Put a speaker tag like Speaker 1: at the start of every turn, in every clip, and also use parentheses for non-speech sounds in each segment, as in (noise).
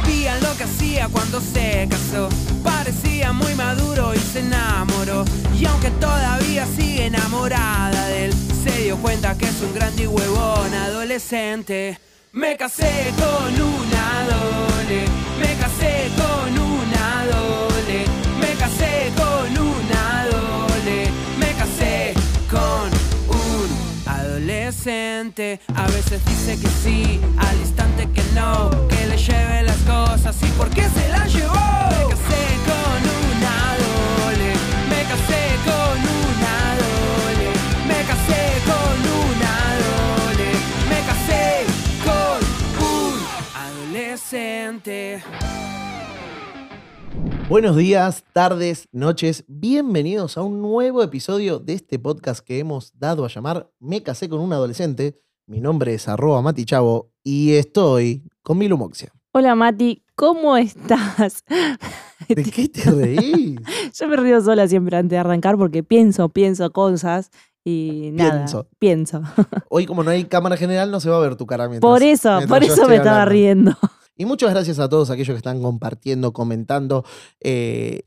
Speaker 1: sabían lo que hacía cuando se casó. Parecía muy maduro y se enamoró. Y aunque todavía sigue enamorada de él, se dio cuenta que es un grande huevón adolescente. Me casé con una dole, me casé con una dole, me casé con una dole, me casé con adolescente. A veces dice que sí, al instante que no, que le lleve las cosas y por qué se las llevó. Me casé con una dole, me casé con una dole, me casé con una dole, me casé con un adolescente.
Speaker 2: Buenos días, tardes, noches, bienvenidos a un nuevo episodio de este podcast que hemos dado a llamar Me casé con un adolescente. Mi nombre es arroba Mati Chavo y estoy con Milu Moxia.
Speaker 3: Hola Mati, ¿cómo estás? (laughs)
Speaker 2: ¿De qué te reís? (laughs)
Speaker 3: Yo me río sola siempre antes de arrancar porque pienso, pienso cosas y nada.
Speaker 2: Pienso.
Speaker 3: Pienso.
Speaker 2: Hoy como no hay cámara general no se va a ver tu cara mientras
Speaker 3: Por eso, por eso me estaba riendo.
Speaker 2: Y muchas gracias a todos aquellos que están compartiendo, comentando, eh,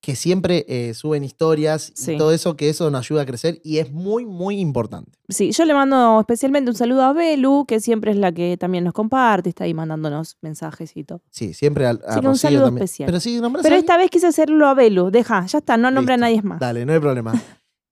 Speaker 2: que siempre eh, suben historias y
Speaker 3: Sí.
Speaker 2: todo eso, que eso nos ayuda a crecer y es muy, muy importante.
Speaker 3: Sí, yo le mando especialmente un saludo a Belu, que siempre es la que también nos comparte, está ahí mandándonos mensajes y todo.
Speaker 2: Sí, siempre a
Speaker 3: Así que un
Speaker 2: Rocío
Speaker 3: saludo
Speaker 2: también.
Speaker 3: especial.
Speaker 2: Pero sí,
Speaker 3: Pero
Speaker 2: a
Speaker 3: esta vez quise hacerlo a Belu, deja, ya está, no nombre a nadie más.
Speaker 2: Dale, no hay problema.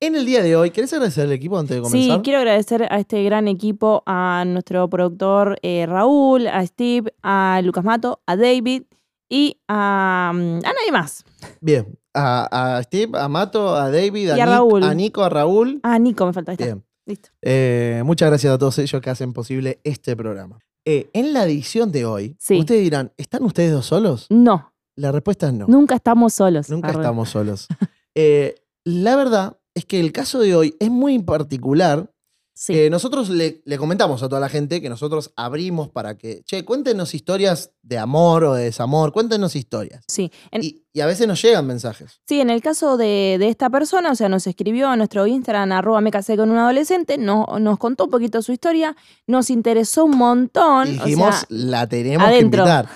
Speaker 2: En el día de hoy, ¿querés agradecer al equipo antes de
Speaker 3: Sí,
Speaker 2: comenzar?
Speaker 3: quiero agradecer a este gran equipo, a nuestro productor eh, Raúl, a Steve, a Lucas Mato, a David y a, mm, a nadie más.
Speaker 2: Bien. A, a Steve, a Mato, a David, a,
Speaker 3: a Raúl.
Speaker 2: a Nico, a Raúl.
Speaker 3: Ah, Nico, me falta. Ahí está.
Speaker 2: Bien.
Speaker 3: Listo.
Speaker 2: Eh, muchas gracias a todos ellos que hacen posible este programa. Eh, en la edición de hoy,
Speaker 3: Sí.
Speaker 2: ustedes dirán, ¿están ustedes dos solos?
Speaker 3: No,
Speaker 2: La respuesta es no.
Speaker 3: nunca estamos solos.
Speaker 2: Nunca
Speaker 3: Arre.
Speaker 2: estamos solos. (laughs) La verdad es que el caso de hoy es muy particular.
Speaker 3: Sí.
Speaker 2: Eh, nosotros le, le comentamos a toda la gente que nosotros abrimos para que, che, cuéntenos historias de amor o de desamor, cuéntenos historias.
Speaker 3: sí. En,
Speaker 2: Y, y a veces nos llegan mensajes.
Speaker 3: sí, en el caso de, de esta persona, o sea, nos escribió a nuestro Instagram, arroba me casé con un adolescente, no, nos contó un poquito su historia, nos interesó un montón.
Speaker 2: Y
Speaker 3: o
Speaker 2: dijimos,
Speaker 3: sea,
Speaker 2: la tenemos
Speaker 3: adentro.
Speaker 2: que invitar.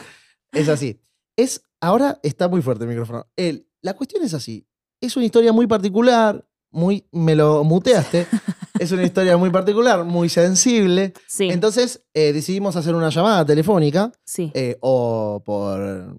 Speaker 2: Es así. Es, ahora está muy fuerte el micrófono. El- la cuestión es así. Es una historia muy particular, muy, me lo muteaste. (laughs) es una historia muy particular, muy sensible.
Speaker 3: sí,
Speaker 2: Entonces eh, decidimos hacer una llamada telefónica
Speaker 3: sí.
Speaker 2: eh, o por...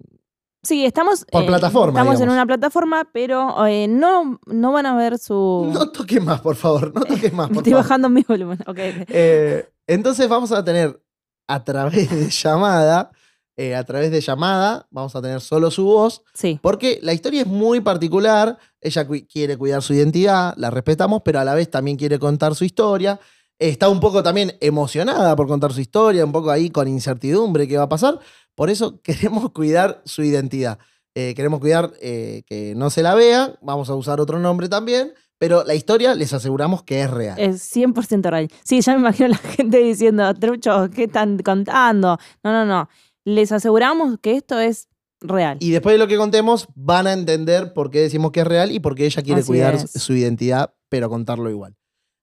Speaker 3: Sí, estamos.
Speaker 2: Por plataforma,
Speaker 3: Estamos en una plataforma, pero eh, no, no van a ver su.
Speaker 2: No toques más, por favor. No toques más, (laughs) por
Speaker 3: Estoy
Speaker 2: favor.
Speaker 3: bajando mi volumen.
Speaker 2: Eh, entonces vamos a tener a través de llamada, eh, a través de llamada, vamos a tener solo su voz,
Speaker 3: Sí,
Speaker 2: porque la historia es muy particular. Ella cu- quiere cuidar su identidad, la respetamos, pero a la vez también quiere contar su historia. Está un poco también emocionada por contar su historia, un poco ahí con incertidumbre qué va a pasar. Por eso (laughs) queremos cuidar su identidad. Eh, queremos cuidar eh, que no se la vea. Vamos a usar otro nombre también. Pero la historia les aseguramos que es real.
Speaker 3: es 100% real. Sí, ya me imagino la (laughs) gente diciendo, truchos, ¿qué están contando? No, no, no. Les aseguramos que esto es real.
Speaker 2: Y después de lo que contemos, van a entender por qué decimos que es real y por qué ella quiere
Speaker 3: Así
Speaker 2: cuidar
Speaker 3: es.
Speaker 2: su identidad, pero contarlo igual.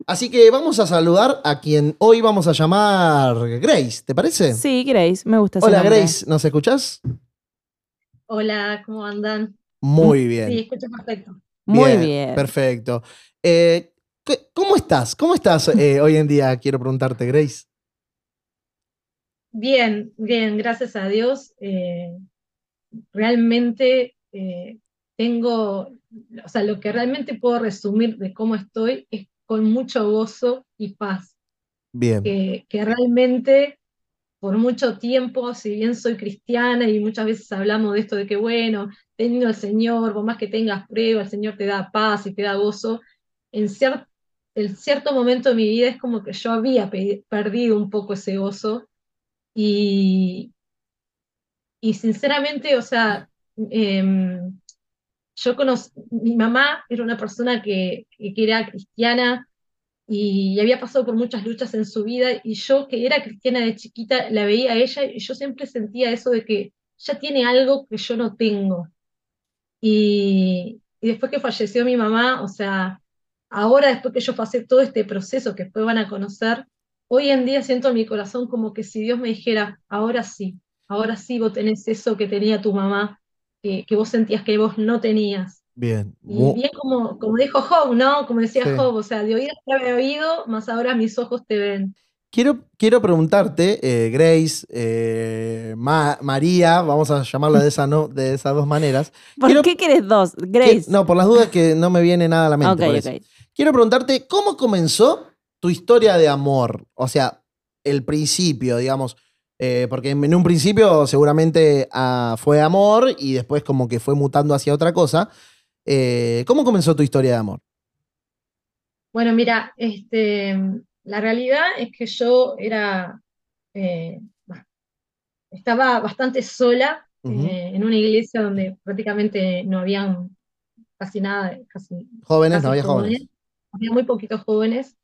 Speaker 2: Así que vamos a saludar a quien hoy vamos a llamar Grace, ¿te parece?
Speaker 3: Sí, Grace, me gusta
Speaker 2: Hola
Speaker 3: nombre.
Speaker 2: Grace, ¿nos escuchás?
Speaker 4: Hola, ¿cómo andan?
Speaker 2: Muy bien.
Speaker 4: Sí, escucho perfecto.
Speaker 3: Muy bien.
Speaker 2: Perfecto. Eh, ¿qué- ¿Cómo estás? ¿Cómo estás eh, hoy en día? Quiero preguntarte, Grace.
Speaker 4: Bien, bien, gracias a Dios. eh, realmente eh, tengo, o sea, lo que realmente puedo resumir de cómo estoy es con mucho gozo y paz,
Speaker 2: Bien.
Speaker 4: que, que realmente por mucho tiempo, si bien soy cristiana y muchas veces hablamos de esto de que, bueno, teniendo al Señor, por más que tengas pruebas, el Señor te da paz y te da gozo, en cier- en cierto momento de mi vida es como que yo había pe- perdido un poco ese gozo y, y sinceramente, o sea, em, yo conocí, mi mamá era una persona que, que era cristiana y había pasado por muchas luchas en su vida y yo que era cristiana de chiquita la veía a ella y yo siempre sentía eso de que ella tiene algo que yo no tengo. Y, y después que falleció mi mamá, o sea, ahora después que yo pasé todo este proceso que después van a conocer, hoy en día siento en mi corazón como que si Dios me dijera, ahora sí, ahora sí vos tenés eso que tenía tu mamá, que, que vos sentías que vos no tenías.
Speaker 2: Bien.
Speaker 4: Y bien como, como dijo Job, ¿no? Como decía
Speaker 2: Sí.
Speaker 4: Job, o sea, de oídas te había oído, más ahora mis ojos te ven.
Speaker 2: Quiero, quiero preguntarte, eh, Grace, eh, Ma- María, vamos a llamarla de, esa, no, de esas dos maneras. (laughs)
Speaker 3: ¿Por
Speaker 2: Quiero-
Speaker 3: qué querés dos?
Speaker 2: que-
Speaker 3: Grace.
Speaker 2: no, por las dudas que no me viene nada a la mente.
Speaker 3: ok,
Speaker 2: por eso.
Speaker 3: ok.
Speaker 2: Quiero preguntarte, ¿cómo comenzó tu historia de amor? O sea, el principio, digamos. eh, porque en un principio seguramente ah, fue amor y después como que fue mutando hacia otra cosa. Eh, ¿Cómo comenzó tu historia de amor?
Speaker 4: Bueno, mira, este, la realidad es que yo era, eh, estaba bastante sola en una iglesia donde prácticamente no habían casi nada, casi,
Speaker 2: Jóvenes,
Speaker 4: casi
Speaker 2: no había jóvenes.
Speaker 4: había muy poquitos jóvenes,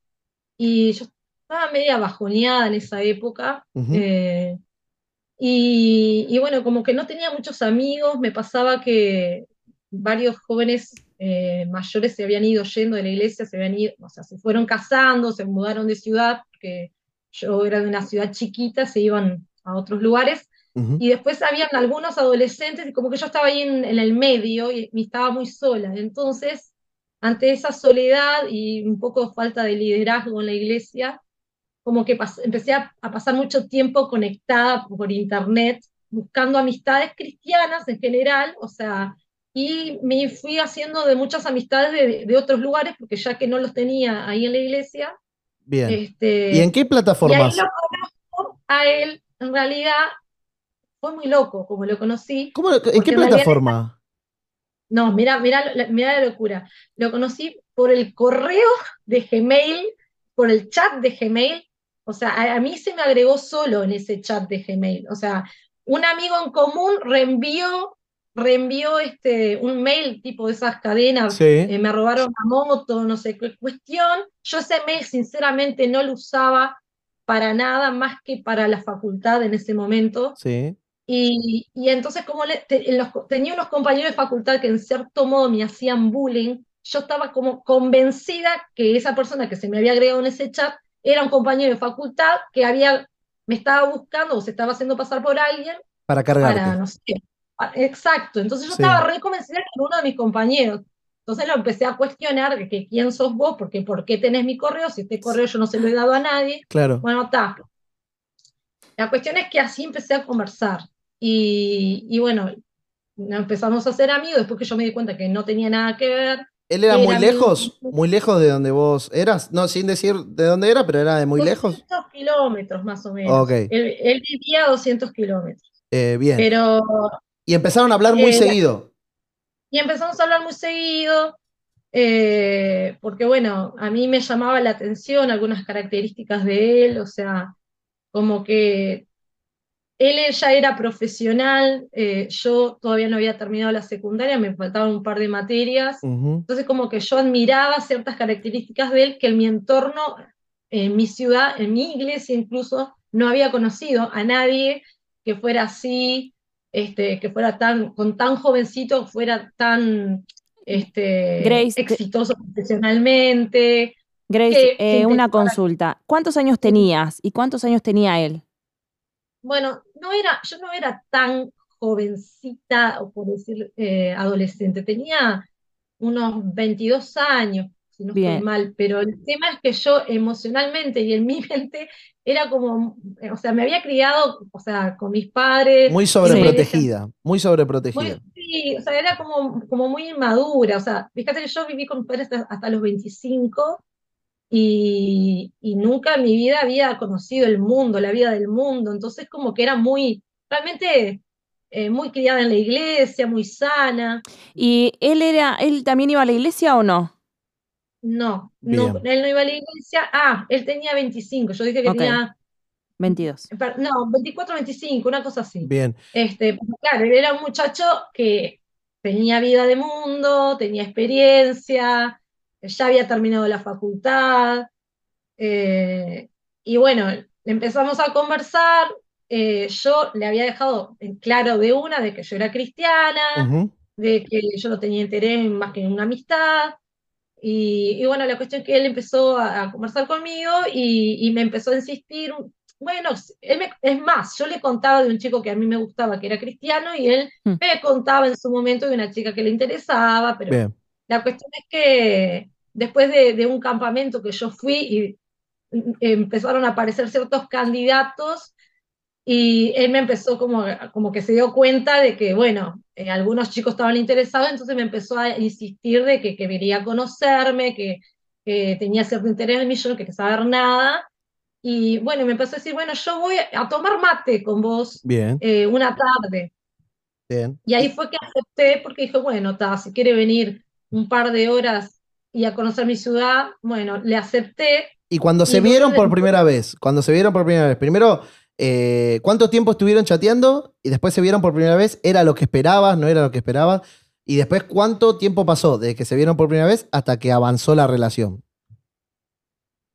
Speaker 4: y yo estaba media bajoneada en esa época,
Speaker 2: Ujú.
Speaker 4: eh, y, y bueno, como que no tenía muchos amigos, me pasaba que varios jóvenes eh, mayores se habían ido yendo de la iglesia, se habían ido, o sea, se fueron casando, se mudaron de ciudad, porque yo era de una ciudad chiquita, se iban a otros lugares,
Speaker 2: Ujú.
Speaker 4: y después habían algunos adolescentes, y como que yo estaba ahí en, en el medio y, y estaba muy sola. Entonces, ante esa soledad y un poco falta de liderazgo en la iglesia, como que empecé a, a pasar mucho tiempo conectada por internet, buscando amistades cristianas en general, o sea, y me fui haciendo de muchas amistades de, de otros lugares, porque ya que no los tenía ahí en la iglesia,
Speaker 2: Bien.
Speaker 4: este,
Speaker 2: ¿Y en qué
Speaker 4: y ahí
Speaker 2: plataformas?
Speaker 4: lo conozco a él, en realidad fue muy loco como lo conocí.
Speaker 2: ¿Cómo lo- ¿En qué plataforma?
Speaker 4: No, mira, mira, mira la locura. Lo conocí por el correo de Gmail, por el chat de Gmail. O sea, a, a mí se me agregó solo en ese chat de Gmail. O sea, un amigo en común reenvió, reenvió este, un mail tipo de esas cadenas.
Speaker 2: Sí.
Speaker 4: eh, me robaron la moto, no sé qué cuestión. Yo ese mail sinceramente no lo usaba para nada más que para la facultad en ese momento.
Speaker 2: Sí.
Speaker 4: Y, y entonces, como le- te- los- tenía unos compañeros de facultad que en cierto modo me hacían bullying, yo estaba como convencida que esa persona que se me había agregado en ese chat era un compañero de facultad que había, me estaba buscando o se estaba haciendo pasar por alguien
Speaker 2: Para cargarte.
Speaker 4: para, no sé, pa- exacto. Entonces yo
Speaker 2: Sí.
Speaker 4: estaba re convencida que era uno de mis compañeros. Entonces lo empecé a cuestionar, de que quién sos vos, porque por qué tenés mi correo, si este correo yo no se lo he dado a nadie.
Speaker 2: Claro.
Speaker 4: Bueno, está. La cuestión es que así empecé a conversar. Y, y bueno, empezamos a ser amigos, después que yo me di cuenta que no tenía nada que ver.
Speaker 2: ¿Él era muy lejos?
Speaker 4: mi-
Speaker 2: ¿Muy lejos de donde vos eras? No, sin decir de dónde era, pero era de muy lejos.
Speaker 4: 200 kilómetros más o menos.
Speaker 2: Ok.
Speaker 4: Él, él vivía a 200 kilómetros.
Speaker 2: Eh, bien.
Speaker 4: Pero,
Speaker 2: Y empezaron a hablar muy
Speaker 4: Eh,
Speaker 2: seguido.
Speaker 4: y empezamos a hablar muy seguido, eh, porque bueno, a mí me llamaba la atención algunas características de él, o sea, como que él ya era profesional, eh, yo todavía no había terminado la secundaria, me faltaban un par de materias, entonces como que yo admiraba ciertas características de él que en mi entorno, en mi ciudad, en mi iglesia incluso, no había conocido a nadie que fuera así, este, que fuera tan, con tan jovencito, fuera tan este,
Speaker 3: Grace, te-
Speaker 4: exitoso profesionalmente.
Speaker 3: Grace,
Speaker 4: que-
Speaker 3: eh, una consulta. ¿Cuántos años tenías y cuántos años tenía él?
Speaker 4: Bueno, no era, yo no era tan jovencita, o por decir eh, adolescente, tenía unos 22 años, si no estoy mal, pero el tema es que yo emocionalmente y en mi (laughs) mente era como, o sea, me había criado, o sea, con mis padres.
Speaker 2: Muy sobreprotegida. Muy sobreprotegida.
Speaker 4: sí, o sea, era como, como muy inmadura, o sea, fíjate que yo viví con mis padres hasta, hasta los 25 y, y nunca en mi vida había conocido el mundo, la vida del mundo, entonces como que era muy, realmente eh, muy criada en la iglesia, muy sana.
Speaker 3: ¿Y él era, él también iba a la iglesia o no?
Speaker 4: No, él no iba a la iglesia. Ah, él tenía 25, yo dije que tenía,
Speaker 3: 22.
Speaker 4: per- no, 24, 25, una cosa así.
Speaker 2: Bien.
Speaker 4: Este, claro, él era un muchacho que tenía vida de mundo, tenía experiencia, ya había terminado la facultad, eh, y bueno, empezamos a conversar, eh, yo le había dejado en claro de una de que yo era cristiana, de que yo no tenía interés en más que en una amistad, y, y bueno, la cuestión es que él empezó a, a conversar conmigo y, y me empezó a insistir bueno, él me- es más, yo le contaba de un chico que a mí me gustaba, que era cristiano, y él
Speaker 3: Hmm.
Speaker 4: me contaba en su momento de una chica que le interesaba, pero
Speaker 2: Bien.
Speaker 4: La cuestión es que después de, de un campamento que yo fui y mm, empezaron a aparecer ciertos candidatos y él me empezó como, como que se dio cuenta de que, bueno, eh, algunos chicos estaban interesados, entonces me empezó a insistir de que, que quería conocerme, que, que tenía cierto interés en mí, yo no quería saber nada. Y bueno, me empezó a decir, bueno, yo voy a tomar mate con vos
Speaker 2: Bien,
Speaker 4: eh, una tarde.
Speaker 2: bien.
Speaker 4: Y ahí fue que acepté porque dije, bueno, ta, si quiere venir un par de horas y a conocer mi ciudad, bueno, le acepté.
Speaker 2: Y cuando se
Speaker 4: Y
Speaker 2: vieron por primera vez, cuando se vieron por primera vez, primero, eh, ¿cuánto tiempo estuvieron chateando? Y después se vieron por primera vez, ¿era lo que esperabas? ¿No era lo que esperabas? Y después, ¿cuánto tiempo pasó desde que se vieron por primera vez hasta que avanzó la relación?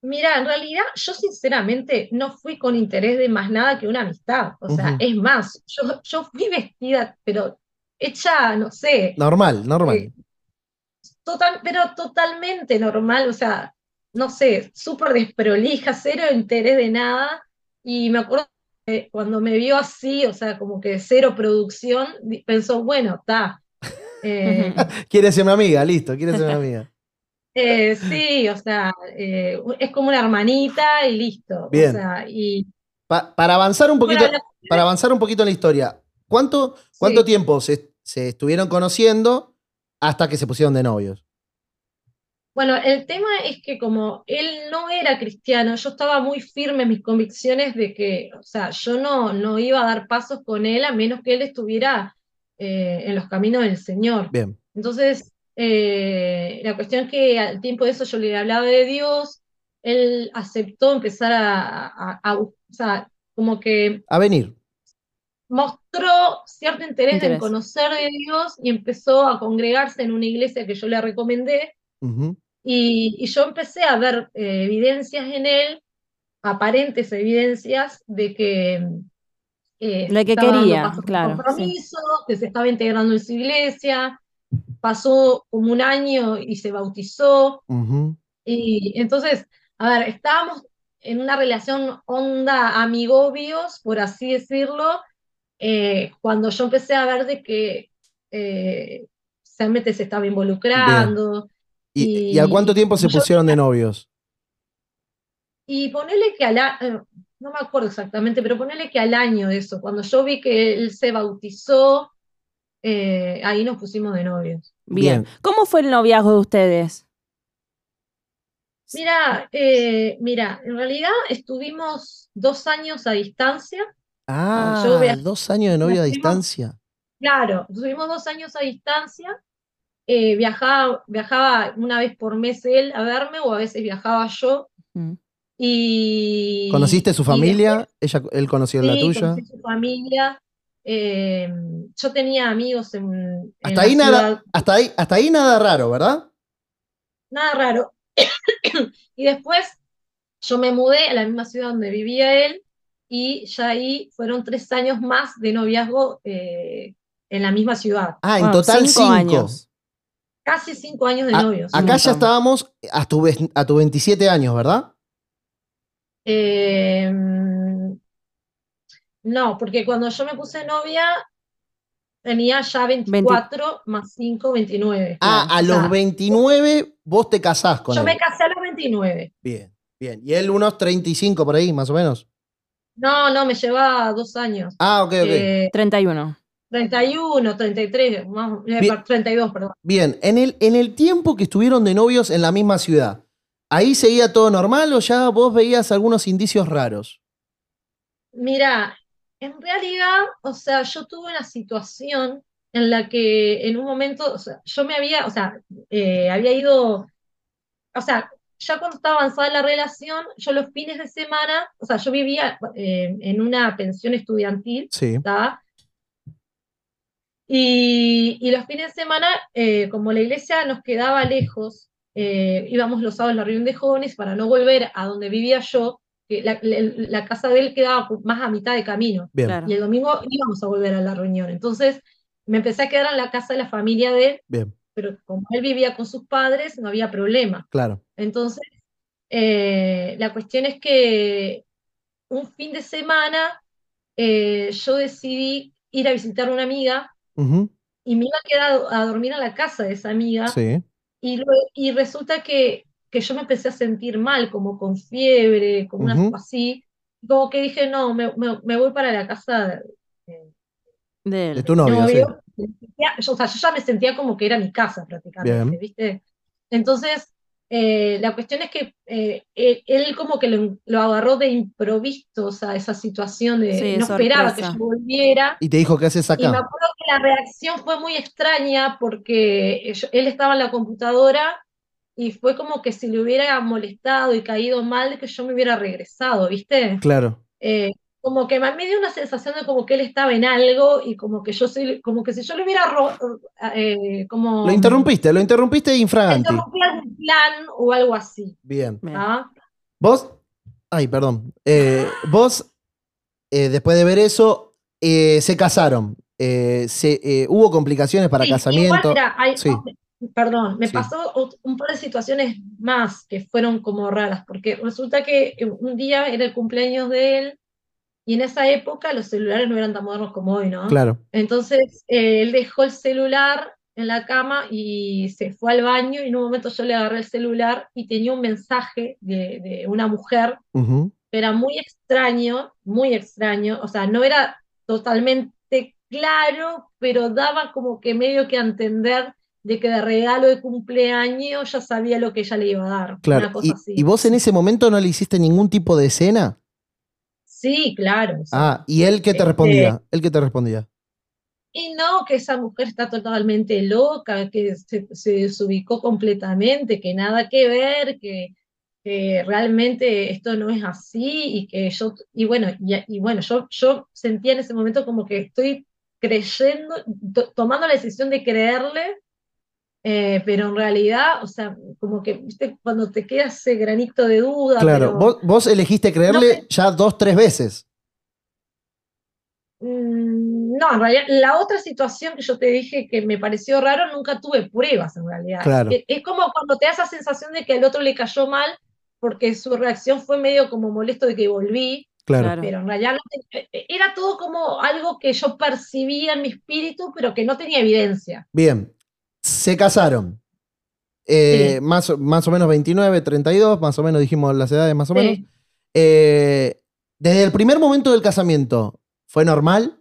Speaker 4: Mira, en realidad yo sinceramente no fui con interés de más nada que una amistad. O sea, es más, yo, yo fui vestida, pero hecha, no sé,
Speaker 2: Normal, normal.
Speaker 4: Eh, total, pero totalmente normal, o sea, no sé, súper desprolija, cero interés de nada. Y me acuerdo que cuando me vio así, o sea, como que cero producción, pensó, bueno, está. Eh, (laughs)
Speaker 2: Quiere ser mi amiga, listo, quiere ser mi amiga. (laughs)
Speaker 4: eh, sí, o sea, eh, es como una hermanita y listo.
Speaker 2: Bien.
Speaker 4: O sea, y
Speaker 2: Pa- para avanzar un poquito, para avanzar un poquito en la historia, ¿cuánto, cuánto
Speaker 4: Sí.
Speaker 2: tiempo se, se estuvieron conociendo hasta que se pusieron de novios?
Speaker 4: Bueno, el tema es que como él no era cristiano, yo estaba muy firme en mis convicciones de que, o sea, yo no, no iba a dar pasos con él a menos que él estuviera eh, en los caminos del Señor.
Speaker 2: Bien,
Speaker 4: Entonces, eh, la cuestión es que al tiempo de eso yo le hablaba de Dios, él aceptó empezar a, a- a- o sea, como que
Speaker 2: a venir.
Speaker 4: Mostró cierto interés en
Speaker 3: Interés.
Speaker 4: conocer de Dios y empezó a congregarse en una iglesia que yo le recomendé.
Speaker 2: Ujú.
Speaker 4: Y, y yo empecé a ver eh, evidencias en él, aparentes evidencias de que, eh,
Speaker 3: Lo que quería, claro, sí.
Speaker 4: compromiso, que se estaba integrando en su iglesia, pasó como un año y se bautizó.
Speaker 2: Ujú.
Speaker 4: Y entonces, a ver, estábamos en una relación onda amigobios, por así decirlo, eh, cuando yo empecé a ver de que eh, realmente se estaba involucrando.
Speaker 2: ¿Y,
Speaker 4: Y-
Speaker 2: y a cuánto tiempo se
Speaker 4: yo-
Speaker 2: pusieron de novios?
Speaker 4: Y ponele que al a- eh, no me acuerdo exactamente, pero ponele que al año de eso, cuando yo vi que él se bautizó, eh, ahí nos pusimos de novios.
Speaker 3: Bien.
Speaker 2: Bien.
Speaker 3: ¿Cómo fue el noviazgo de ustedes?
Speaker 4: Mira, eh, mira, en realidad estuvimos dos años a distancia.
Speaker 2: Ah,
Speaker 4: yo
Speaker 2: dos años de novio a distancia.
Speaker 4: Claro, estuvimos dos años a distancia. eh, viajaba, viajaba una vez por mes él a verme o a veces viajaba yo.
Speaker 3: Mm.
Speaker 4: Y,
Speaker 2: ¿Conociste su
Speaker 4: y
Speaker 2: familia? Ella, ¿Él conoció la
Speaker 4: Sí,
Speaker 2: tuya?
Speaker 4: conocí su familia. Eh, yo tenía amigos en,
Speaker 2: Hasta
Speaker 4: la
Speaker 2: ahí, nada, hasta, ahí, hasta ahí nada raro, ¿verdad?
Speaker 4: nada raro. (coughs) y después yo me mudé a la misma ciudad donde vivía él y ya ahí fueron tres años más de noviazgo eh, en la misma ciudad.
Speaker 2: Ah, en
Speaker 3: Wow,
Speaker 2: total cinco.
Speaker 3: años.
Speaker 4: Casi cinco años de
Speaker 2: A-
Speaker 4: novios.
Speaker 2: acá ya estábamos a tu, a tu 27 años, ¿verdad?
Speaker 4: Eh, no, porque cuando yo me puse novia tenía ya 24 más 5, 29.
Speaker 2: Ah, a
Speaker 4: O
Speaker 2: los
Speaker 4: sea,
Speaker 2: 29 vos te casás con
Speaker 4: Yo
Speaker 2: él.
Speaker 4: me casé a los 29.
Speaker 2: Bien, bien. Y él unos 35 por ahí, más o menos.
Speaker 4: No, no, me lleva dos años.
Speaker 2: Ah, ok, ok.
Speaker 4: Eh,
Speaker 3: 31.
Speaker 4: 31, 33, más- eh,
Speaker 2: Bien.
Speaker 4: 32, perdón.
Speaker 2: Bien, en el, en el tiempo que estuvieron de novios en la misma ciudad, ¿ahí seguía todo normal o ya vos veías algunos indicios raros?
Speaker 4: Mira, en realidad, o sea, yo tuve una situación en la que en un momento, o sea, yo me había, o sea, eh, había ido, o sea, ya cuando estaba avanzada la relación, yo los fines de semana, o sea, yo vivía eh, en una pensión estudiantil,
Speaker 2: Sí.
Speaker 4: Y, y los fines de semana, eh, como la iglesia nos quedaba lejos, eh, íbamos los sábados a la reunión de jóvenes para no volver a donde vivía yo, que la, la- la casa de él quedaba más a mitad de camino.
Speaker 3: Claro.
Speaker 4: Y el domingo íbamos a volver a la reunión. Entonces me empecé a quedar en la casa de la familia de él,
Speaker 2: bien,
Speaker 4: pero como él vivía con sus padres, no había problema.
Speaker 2: claro.
Speaker 4: Entonces, eh, la cuestión es que un fin de semana eh, yo decidí ir a visitar a una amiga y me iba a quedar a dormir a la casa de esa amiga
Speaker 2: Sí.
Speaker 4: y, y resulta que, que yo me empecé a sentir mal, como con fiebre, como una
Speaker 2: Ujú.
Speaker 4: así, como que dije, no, me, me- me voy para la casa de,
Speaker 3: De
Speaker 2: De tu novio, sí.
Speaker 4: novio. Me sentía- yo, o sea, yo ya me sentía como que era mi casa prácticamente,
Speaker 2: Bien.
Speaker 4: ¿viste? Entonces, eh, la cuestión es que eh, él, él como que lo, lo agarró de improviso, o sea, esa situación de
Speaker 3: Sí,
Speaker 4: no esperaba que
Speaker 3: sorpresa.
Speaker 4: yo volviera.
Speaker 2: Y te dijo, ¿qué haces
Speaker 4: Y me
Speaker 2: acá?
Speaker 4: acuerdo que la reacción fue muy extraña porque yo- él estaba en la computadora y fue como que si le hubiera molestado y caído mal que yo me hubiera regresado, ¿viste?
Speaker 2: Claro.
Speaker 4: Eh, como que me me dio una sensación de como que él estaba en algo y como que yo soy, como que si yo le hubiera ro- eh, como
Speaker 2: Lo interrumpiste, lo interrumpiste infraganti.
Speaker 4: interrumpí algún plan o algo así.
Speaker 2: Bien.
Speaker 4: ¿ah?
Speaker 2: Vos, ay, perdón. Eh, vos, eh, después de ver eso, eh, se casaron. Eh, se, eh, hubo complicaciones para
Speaker 4: Sí,
Speaker 2: casamiento.
Speaker 4: igual, mira, hay-
Speaker 2: Sí.
Speaker 4: perdón, me
Speaker 2: Sí.
Speaker 4: pasó un par de situaciones más que fueron como raras, porque resulta que un día era el cumpleaños de él y en esa época los celulares no eran tan modernos como hoy, ¿no?
Speaker 2: Claro.
Speaker 4: Entonces eh, él dejó el celular en la cama y se fue al baño y en un momento yo le agarré el celular y tenía un mensaje de, de una mujer que era muy extraño, muy extraño, o sea, no era totalmente claro, pero daba como que medio que a entender de que de regalo de cumpleaños ya sabía lo que ella le iba a dar,
Speaker 2: Claro.
Speaker 4: una cosa
Speaker 2: Y,
Speaker 4: así.
Speaker 2: y vos en ese momento no le hiciste ningún tipo de escena?
Speaker 4: Sí, claro. sea,
Speaker 2: Ah, ¿y él qué te
Speaker 4: Este-
Speaker 2: respondía? ¿Él qué te respondía?
Speaker 4: Y no, que esa mujer está totalmente loca, que se, se desubicó completamente, que nada que ver, que, que realmente esto no es así y que yo, y bueno, y, y bueno, yo, yo sentía en ese momento como que estoy creyendo, to- tomando la decisión de creerle, eh, pero en realidad, o sea, como que, viste, cuando te queda ese granito de duda,
Speaker 2: Claro,
Speaker 4: pero-
Speaker 2: vos, vos elegiste creerle ya dos, tres veces.
Speaker 4: Mm, No, en realidad, la otra situación que yo te dije que me pareció raro, nunca tuve pruebas en realidad.
Speaker 2: Claro.
Speaker 4: Es, es como cuando te da esa sensación de que al otro le cayó mal, porque su reacción fue medio como molesto de que volví,
Speaker 2: Claro.
Speaker 4: Pero en realidad no te- eh, era todo como algo que yo percibía en mi espíritu, pero que no tenía evidencia.
Speaker 2: Bien. Se casaron. Eh,
Speaker 4: Sí.
Speaker 2: más, o- más o menos 29, 32, más o menos dijimos las edades más o
Speaker 4: Sí.
Speaker 2: menos. Eh, desde el primer momento del casamiento, ¿fue normal?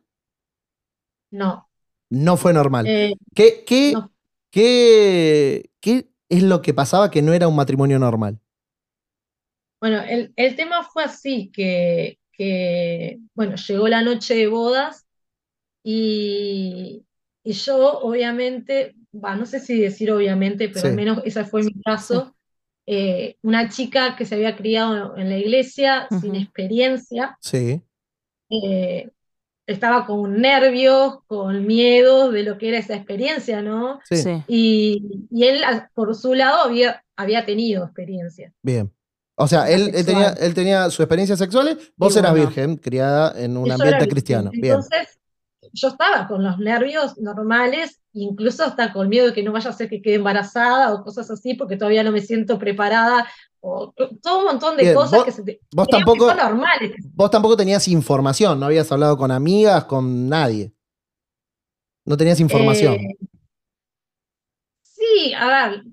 Speaker 4: No.
Speaker 2: No fue normal.
Speaker 4: Eh,
Speaker 2: ¿Qué, qué,
Speaker 4: no.
Speaker 2: qué, qué es lo que pasaba que no era un matrimonio normal?
Speaker 4: Bueno, el, el tema fue así, que, que, bueno, llegó la noche de bodas y, y yo obviamente, va, no sé si decir obviamente, pero
Speaker 2: Sí.
Speaker 4: al menos ese fue mi caso, eh, una chica que se había criado en la iglesia sin experiencia,
Speaker 2: Sí.
Speaker 4: eh, estaba con nervios, con miedo de lo que era esa experiencia, ¿no?
Speaker 2: Sí.
Speaker 4: Y, y él, por su lado, había, había tenido experiencia.
Speaker 2: Bien. O sea, él, él tenía, él tenía sus experiencias sexuales, vos
Speaker 4: Y
Speaker 2: eras
Speaker 4: bueno.
Speaker 2: virgen, criada en un ambiente cristiano.
Speaker 4: virgen.
Speaker 2: Bien.
Speaker 4: Yo estaba con los nervios normales, incluso hasta con miedo de que no vaya a ser que quede embarazada o cosas así, porque todavía no me siento preparada, o todo un montón de
Speaker 2: Bien,
Speaker 4: cosas
Speaker 2: vos-
Speaker 4: que, se te-
Speaker 2: vos tampoco-
Speaker 4: son normales.
Speaker 2: Vos tampoco tenías información, no habías hablado con amigas, con nadie. No tenías información.
Speaker 4: Eh, sí, a ver,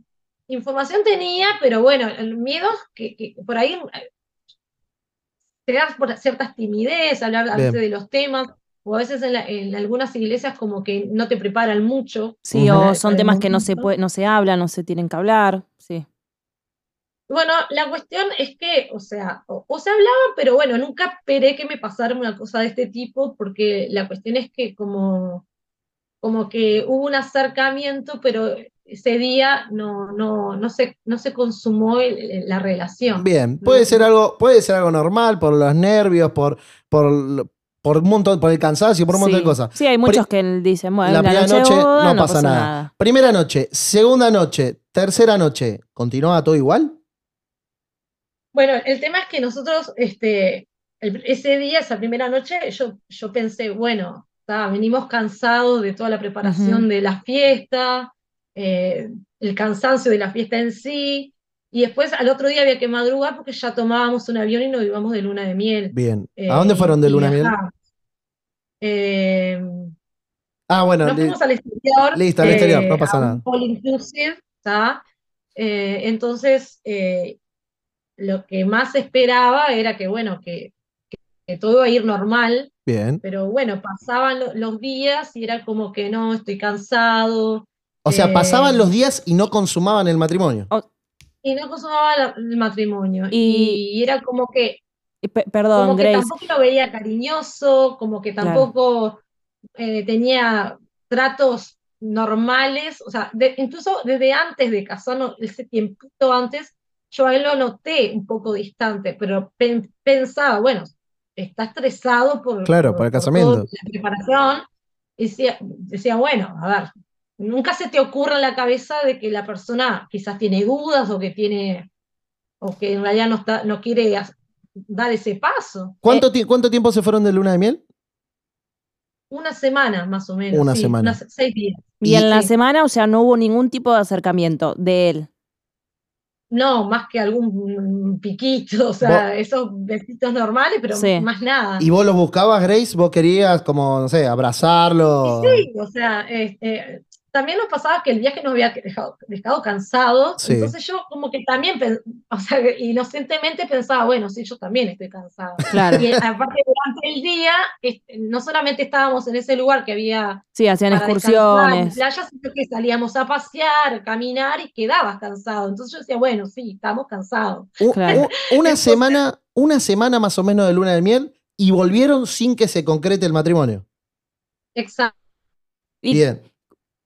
Speaker 4: información tenía, pero bueno, el miedo que, que por ahí eh, te das por ciertas timidez, hablar de los temas, o a veces en, la- en algunas iglesias como que no te preparan mucho.
Speaker 3: Sí, o son temas que no se, puede, no se hablan, no se tienen que hablar. Sí.
Speaker 4: Bueno, la cuestión es que, o sea, o, o se hablaban, pero bueno, nunca esperé que me pasara una cosa de este tipo, porque la cuestión es que como, como que hubo un acercamiento, pero ese día no, no, no se, no se consumó el- el- la relación.
Speaker 2: Bien, puede ser algo, puede ser algo normal por los nervios, por, por, por un montón, por el cansancio, por un montón
Speaker 3: sí.
Speaker 2: de cosas.
Speaker 3: Sí, hay muchos que dicen, bueno,
Speaker 2: la primera
Speaker 3: noche, de
Speaker 2: noche
Speaker 3: boda,
Speaker 2: no pasa nada. Primera noche, segunda noche, tercera noche, ¿continuaba todo igual?
Speaker 4: Bueno, el tema es que nosotros, este, el- ese día, esa primera noche, yo, yo pensé, bueno, ta, venimos cansados de toda la preparación de la fiesta, eh, el cansancio de la fiesta en sí, Y después al otro día había que madrugar porque ya tomábamos un avión y nos íbamos de luna de miel.
Speaker 2: Bien.
Speaker 4: Eh,
Speaker 2: ¿A dónde fueron de luna de miel?
Speaker 4: Eh,
Speaker 2: Ah, bueno,
Speaker 4: nos fuimos al exterior.
Speaker 2: listo, al exterior, no
Speaker 4: eh,
Speaker 2: pasa nada.
Speaker 4: all inclusive, ¿tá? Eh, entonces, eh, lo que más esperaba era que, bueno, que, que- que todo iba a ir normal,
Speaker 2: bien.
Speaker 4: pero bueno, pasaban lo- los días y era como que no, estoy cansado.
Speaker 2: O sea,
Speaker 4: eh,
Speaker 2: pasaban los días y no consumaban el matrimonio.
Speaker 4: Y no consumaba la- el matrimonio.
Speaker 3: Y-
Speaker 4: Y, era como que,
Speaker 3: perdón,
Speaker 4: como que
Speaker 3: Grace.
Speaker 4: tampoco lo veía cariñoso, como que
Speaker 3: Claro.
Speaker 4: tampoco eh, tenía tratos normales. O sea, de- incluso desde antes de casarnos, ese tiempito antes, yo a él lo noté un poco distante, pero pen- pensaba, bueno, está estresado por,
Speaker 2: Claro, por el casamiento.
Speaker 4: la preparación. Y decía, decía, bueno, a ver, nunca se te ocurre en la cabeza de que la persona quizás tiene dudas o que tiene, o que en realidad no, está, no quiere dar ese paso.
Speaker 2: ¿Cuánto, ti- ¿Cuánto tiempo se fueron de luna de miel?
Speaker 4: Una semana más o menos.
Speaker 2: Una
Speaker 4: sí,
Speaker 2: semana.
Speaker 4: unas seis días.
Speaker 3: Y en la
Speaker 4: Sí.
Speaker 3: semana, o sea, no hubo ningún tipo de acercamiento de él.
Speaker 4: No, más que algún piquito, o sea, esos besitos normales, pero
Speaker 3: Sí.
Speaker 4: más nada.
Speaker 2: ¿Y vos los buscabas, Grace? ¿Vos querías, como, no sé, abrazarlo?
Speaker 4: Sí, o sea, eh, eh, también nos pasaba que el viaje nos había dejado, dejado cansados,
Speaker 2: Sí.
Speaker 4: entonces yo como que también, o sea, inocentemente pensaba, bueno, sí, yo también estoy cansada.
Speaker 3: Claro.
Speaker 4: Y aparte durante el día, este, no solamente estábamos en ese lugar que había
Speaker 3: Sí, hacían excursiones.
Speaker 4: playa, sino que salíamos a pasear, caminar y quedabas cansado. Entonces yo decía, bueno, sí, estamos cansados.
Speaker 3: Claro.
Speaker 2: una, semana, una semana más o menos de luna de miel y volvieron sin que se concrete el matrimonio.
Speaker 4: Exacto.
Speaker 3: ¿Y
Speaker 2: Bien.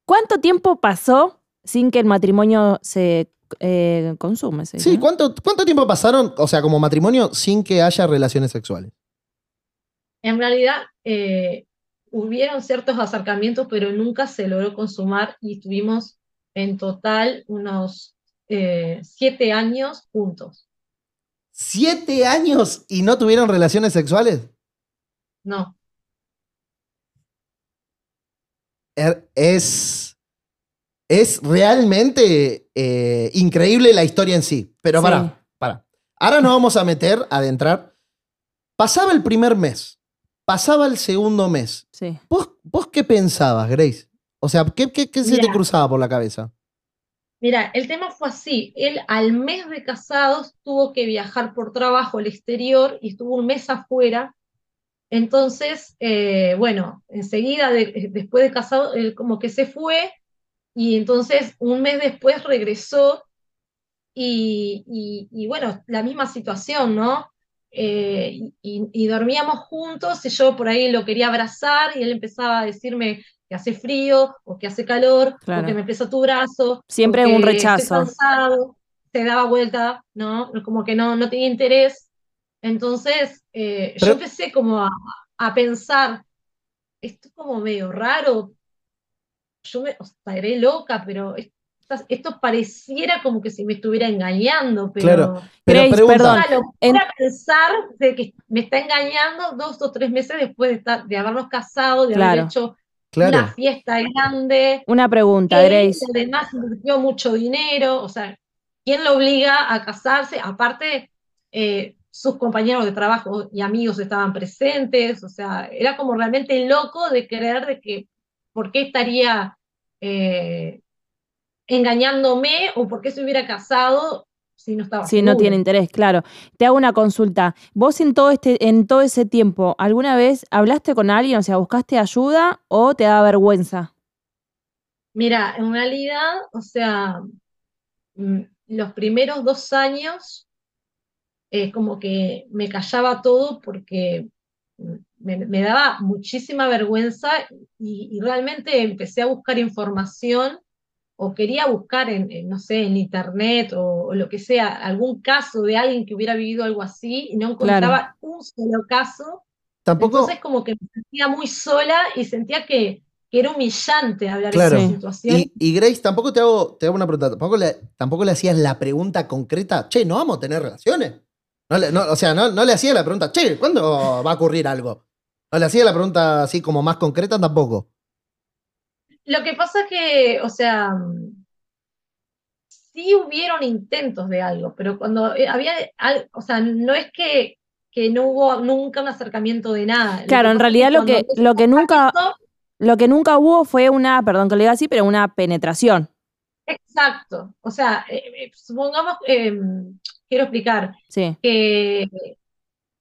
Speaker 3: Cuánto tiempo pasó sin que el matrimonio se eh, consume?
Speaker 2: Sí? ¿cuánto, ¿cuánto tiempo pasaron, o sea, como matrimonio, sin que haya relaciones sexuales?
Speaker 4: En realidad, eh, hubieron ciertos acercamientos, pero nunca se logró consumar y estuvimos en total unos eh, siete años juntos.
Speaker 2: ¿Siete años y no tuvieron relaciones sexuales?
Speaker 4: No,
Speaker 2: Es, es realmente eh, increíble la historia en sí. Pero
Speaker 3: Sí.
Speaker 2: para, para. Ahora nos vamos a meter, a adentrar. Pasaba el primer mes, pasaba el segundo mes.
Speaker 3: Sí.
Speaker 2: ¿Vos, vos qué pensabas, Grace? O sea, ¿qué, qué- qué se te cruzaba por la cabeza?
Speaker 4: Mira, el tema fue así. Él al mes de casados tuvo que viajar por trabajo al exterior y estuvo un mes afuera. Entonces, eh, bueno, enseguida, de- después de casado, él como que se fue y entonces un mes después regresó y, y- y bueno, la misma situación, ¿no? Eh, y, y dormíamos juntos y yo por ahí lo quería abrazar y él empezaba a decirme que hace frío o que hace calor
Speaker 3: Claro.
Speaker 4: o que me pesa tu brazo.
Speaker 3: Siempre un rechazo.
Speaker 4: Estoy cansado, se daba vuelta, ¿no? Como que no, no tenía interés. Entonces, eh,
Speaker 2: Pero-
Speaker 4: yo empecé como a, a pensar, esto es como medio raro, yo me, o sea, estaré loca, pero esto pareciera como que se me estuviera engañando, pero
Speaker 2: Claro, Pero
Speaker 3: Grace,
Speaker 2: pregunta,
Speaker 3: perdón.
Speaker 4: una locura
Speaker 3: En-
Speaker 4: pensar de que me está engañando dos o tres meses después de, estar, de habernos casado, de
Speaker 3: Claro.
Speaker 4: haber hecho
Speaker 2: claro,
Speaker 4: una fiesta grande,
Speaker 3: Una pregunta, Grace.
Speaker 4: además invirtió mucho dinero, o sea, ¿quién lo obliga a casarse? Aparte, eh, sus compañeros de trabajo y amigos estaban presentes, o sea, era como realmente loco de creer de que, ¿por qué estaría eh, engañándome o por qué se hubiera casado si no estaba
Speaker 3: Si no tiene interés, claro. Te hago una consulta. ¿Vos en todo, este, en todo ese tiempo, alguna vez hablaste con alguien, o sea, buscaste ayuda o te da vergüenza?
Speaker 4: Mira, en realidad, o sea, mm, los primeros dos años, eh, como que me callaba todo porque me, me daba muchísima vergüenza y, y realmente empecé a buscar información o quería buscar en, en, no sé, en internet o, o lo que sea, algún caso de alguien que hubiera vivido algo así y no encontraba un solo caso.
Speaker 2: tampoco,
Speaker 4: Entonces como que me sentía muy sola y sentía que, que era humillante hablar
Speaker 2: Claro.
Speaker 4: de esa situación.
Speaker 2: y, y Grace, tampoco te hago, te hago una pregunta, tampoco le, tampoco le hacías la pregunta concreta, che, ¿no vamos a tener relaciones? No le- no, o sea, no, no le hacías la pregunta, che, ¿cuándo va a ocurrir algo? No le hacías la pregunta así como más concreta tampoco.
Speaker 4: Lo que pasa que, o sea, sí hubieron intentos de algo, pero cuando eh, había, o sea, no es que, que no hubo nunca un acercamiento de nada.
Speaker 3: Claro, en
Speaker 4: es
Speaker 3: realidad lo que, lo que nunca, lo que nunca hubo fue una, perdón que lo diga así, pero una penetración.
Speaker 4: Exacto, o sea, eh, eh, supongamos, eh, quiero explicar,
Speaker 3: Sí,
Speaker 4: que,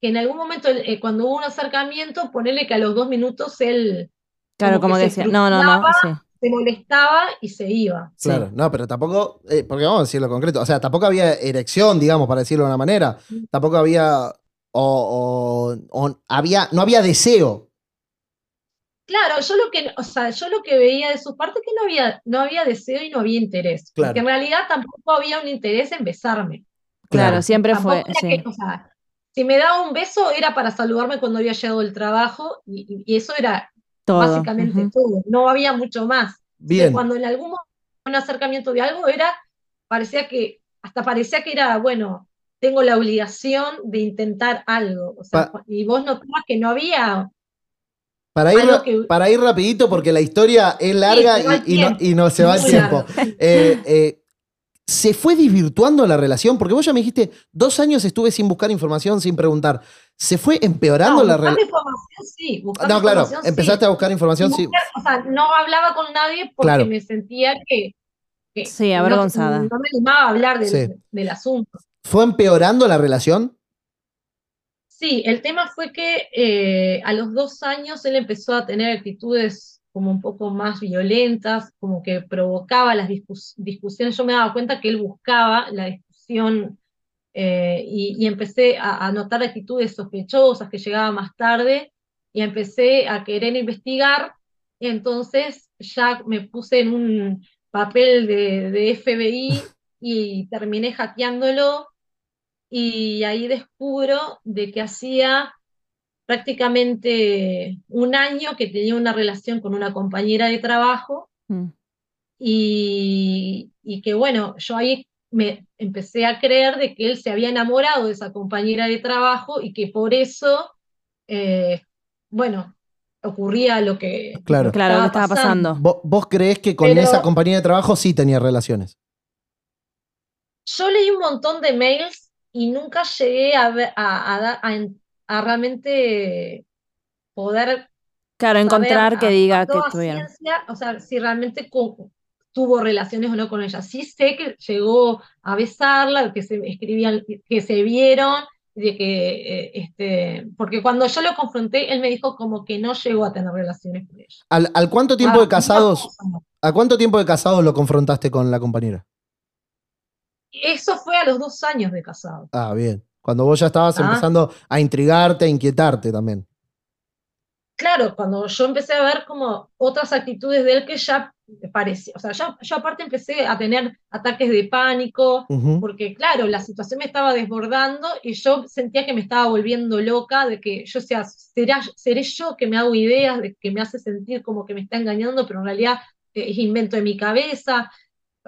Speaker 4: que en algún momento, eh, cuando hubo un acercamiento, ponerle que a los dos minutos él
Speaker 3: claro,
Speaker 4: como
Speaker 3: como
Speaker 4: que
Speaker 3: que
Speaker 4: se
Speaker 3: decía, no, no, no, sí,
Speaker 4: se molestaba y se iba.
Speaker 3: sí.
Speaker 2: Claro, no, pero tampoco, eh, porque vamos a decirlo concreto, o sea, tampoco había erección, digamos, para decirlo de una manera. Tampoco había, o, o- o había, no había deseo.
Speaker 4: Claro, yo lo que, o sea, yo lo que veía de su parte es que no había, no había deseo y no había interés.
Speaker 2: Claro.
Speaker 4: Porque en realidad tampoco había un interés en besarme.
Speaker 3: Claro, siempre fue,
Speaker 4: era
Speaker 3: sí.
Speaker 4: que, o sea, si me daba un beso era para saludarme cuando había llegado del trabajo y, y eso era
Speaker 3: Todo.
Speaker 4: básicamente todo. No había mucho más.
Speaker 2: Bien.
Speaker 4: Cuando en algún momento un acercamiento de algo era, parecía que, hasta parecía que era, bueno, tengo la obligación de intentar algo. O sea,
Speaker 2: Pa-
Speaker 4: y vos notabas que no había
Speaker 2: Para ir,
Speaker 4: que-
Speaker 2: para ir rapidito, porque la historia es larga
Speaker 4: el
Speaker 2: y, y no,
Speaker 4: tiempo.
Speaker 2: y no se va el tiempo. Eh, eh, ¿Se fue desvirtuando la relación? Porque vos ya me dijiste, dos años estuve sin buscar información, sin preguntar. ¿Se fue empeorando
Speaker 4: No,
Speaker 2: la relación?
Speaker 4: información sí, buscando
Speaker 2: No, claro,
Speaker 4: información sí.
Speaker 2: empezaste a buscar información, sí.
Speaker 4: O sea, no hablaba con nadie porque
Speaker 2: Claro.
Speaker 4: me sentía que, que
Speaker 3: Sí,
Speaker 4: no-
Speaker 3: avergonzada.
Speaker 4: No, me animaba a hablar del,
Speaker 2: Sí.
Speaker 4: del asunto.
Speaker 2: ¿Fue empeorando la relación?
Speaker 4: Sí, el tema fue que eh, a los dos años él empezó a tener actitudes como un poco más violentas, como que provocaba las discus- discusiones. Yo me daba cuenta que él buscaba la discusión eh, y, empecé a, notar actitudes sospechosas que llegaban más tarde y empecé a querer investigar. Entonces ya me puse en un papel de, de FBI y terminé hackeándolo y ahí descubro de que hacía prácticamente un año que tenía una relación con una compañera de trabajo
Speaker 3: Mm.
Speaker 4: y, y que bueno, yo ahí me empecé a creer de que él se había enamorado de esa compañera de trabajo y que por eso, eh, bueno, ocurría lo que,
Speaker 2: Claro.
Speaker 4: lo que
Speaker 3: Claro, estaba pasando.
Speaker 2: ¿Vos, vos creés que con
Speaker 4: Pero-
Speaker 2: esa compañía de trabajo sí tenía relaciones?
Speaker 4: Yo leí un montón de mails y nunca llegué a, ver- a, a a realmente poder
Speaker 3: Claro, encontrar
Speaker 4: saber
Speaker 3: que diga que
Speaker 4: toda
Speaker 3: tuvieron.
Speaker 4: ciencia, o sea, si realmente tuvo relaciones o no con ella. Sí sé que llegó a besarla, que se escribían, que se vieron, de que, eh, este, porque cuando yo lo confronté, él me dijo como que no llegó a tener relaciones con ella.
Speaker 2: ¿Al, al cuánto tiempo
Speaker 4: Ah,
Speaker 2: de casados, a cuánto tiempo de casados lo confrontaste con la compañera?
Speaker 4: Eso fue a los dos años de casado.
Speaker 2: Ah, bien. Cuando vos ya estabas
Speaker 4: Ah.
Speaker 2: empezando a intrigarte, a inquietarte también.
Speaker 4: Claro, cuando yo empecé a ver como otras actitudes de él que ya parecía, o sea, yo, yo aparte empecé a tener ataques de pánico, porque claro, la situación me estaba desbordando y yo sentía que me estaba volviendo loca, de que yo sea, será, seré yo que me hago ideas, de que me hace sentir como que me está engañando, pero en realidad eh, es invento de mi cabeza,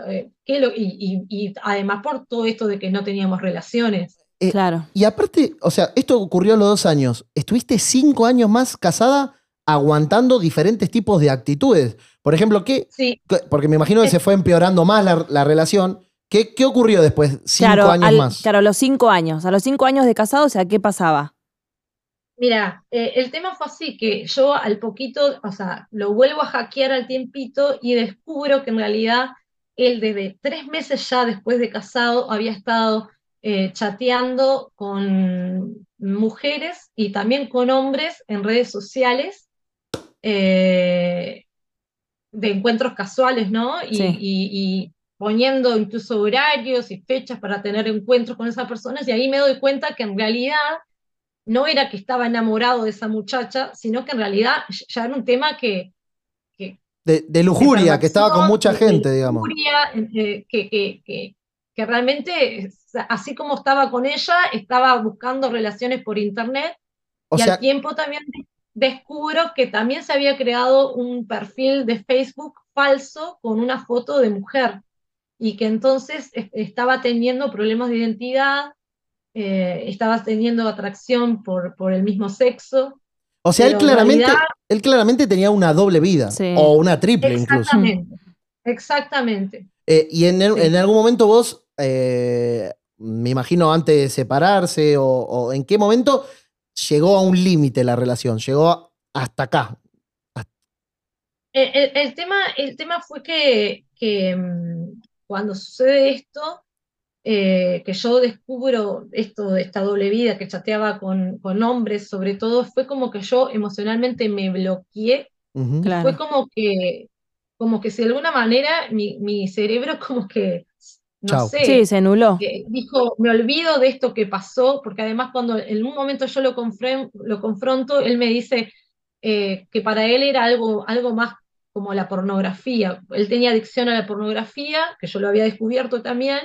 Speaker 4: eh, que lo- y, y- y además por todo esto de que no teníamos relaciones.
Speaker 2: Eh,
Speaker 3: Claro.
Speaker 2: Y aparte, o sea, esto ocurrió a los dos años. Estuviste cinco años más casada aguantando diferentes tipos de actitudes. Por ejemplo, ¿qué?
Speaker 4: Sí,
Speaker 2: Porque me imagino que se fue empeorando más la, la relación. ¿Qué, ¿Qué ocurrió después? Cinco
Speaker 3: Claro,
Speaker 2: años
Speaker 3: al-
Speaker 2: más.
Speaker 3: claro, los cinco años. A los cinco años de casado, o sea, ¿qué pasaba?
Speaker 4: Mira, eh, el tema fue así, que yo al poquito, o sea, lo vuelvo a hackear al tiempito y descubro que en realidad él desde tres meses ya después de casado había estado eh, chateando con mujeres y también con hombres en redes sociales eh, de encuentros casuales, ¿no? Y,
Speaker 3: Sí.
Speaker 4: y- y poniendo incluso horarios y fechas para tener encuentros con esas personas y ahí me doy cuenta que en realidad no era que estaba enamorado de esa muchacha, sino que en realidad ya era un tema que... que
Speaker 2: De, de
Speaker 4: de
Speaker 2: lujuria, que estaba con mucha
Speaker 4: de
Speaker 2: gente, digamos.
Speaker 4: lujuria, eh, que, que, que, que realmente, así como estaba con ella, estaba buscando relaciones por internet
Speaker 2: O
Speaker 4: y
Speaker 2: sea,
Speaker 4: al tiempo también descubro que también se había creado un perfil de Facebook falso con una foto de mujer y que entonces es- estaba teniendo problemas de identidad, eh, estaba teniendo atracción por, por el mismo sexo.
Speaker 2: o sea él, claramente,
Speaker 4: realidad-
Speaker 2: él claramente tenía una doble vida.
Speaker 3: Sí.
Speaker 2: O una triple incluso.
Speaker 4: Exactamente, exactamente.
Speaker 2: Eh, y en, el-
Speaker 4: Sí.
Speaker 2: en algún momento vos, eh, me imagino antes de separarse, o, o en qué momento llegó a un límite la relación, llegó hasta acá.
Speaker 4: El, el- el tema, el tema fue que, que, mm, cuando sucede esto, eh, que yo descubro esto de esta doble vida, que chateaba con, con hombres sobre todo, fue como que yo emocionalmente me bloqueé.
Speaker 3: Claro.
Speaker 4: fue como que, como que si de alguna manera mi, mi cerebro (laughs) como que, no
Speaker 2: Chau.
Speaker 4: sé,
Speaker 3: Sí, se anuló.
Speaker 4: eh, dijo, me olvido de esto que pasó, porque además cuando en un momento yo lo, confren- lo confronto, él me dice eh, que para él era algo, algo más como la pornografía. Él tenía adicción a la pornografía, que yo lo había descubierto también,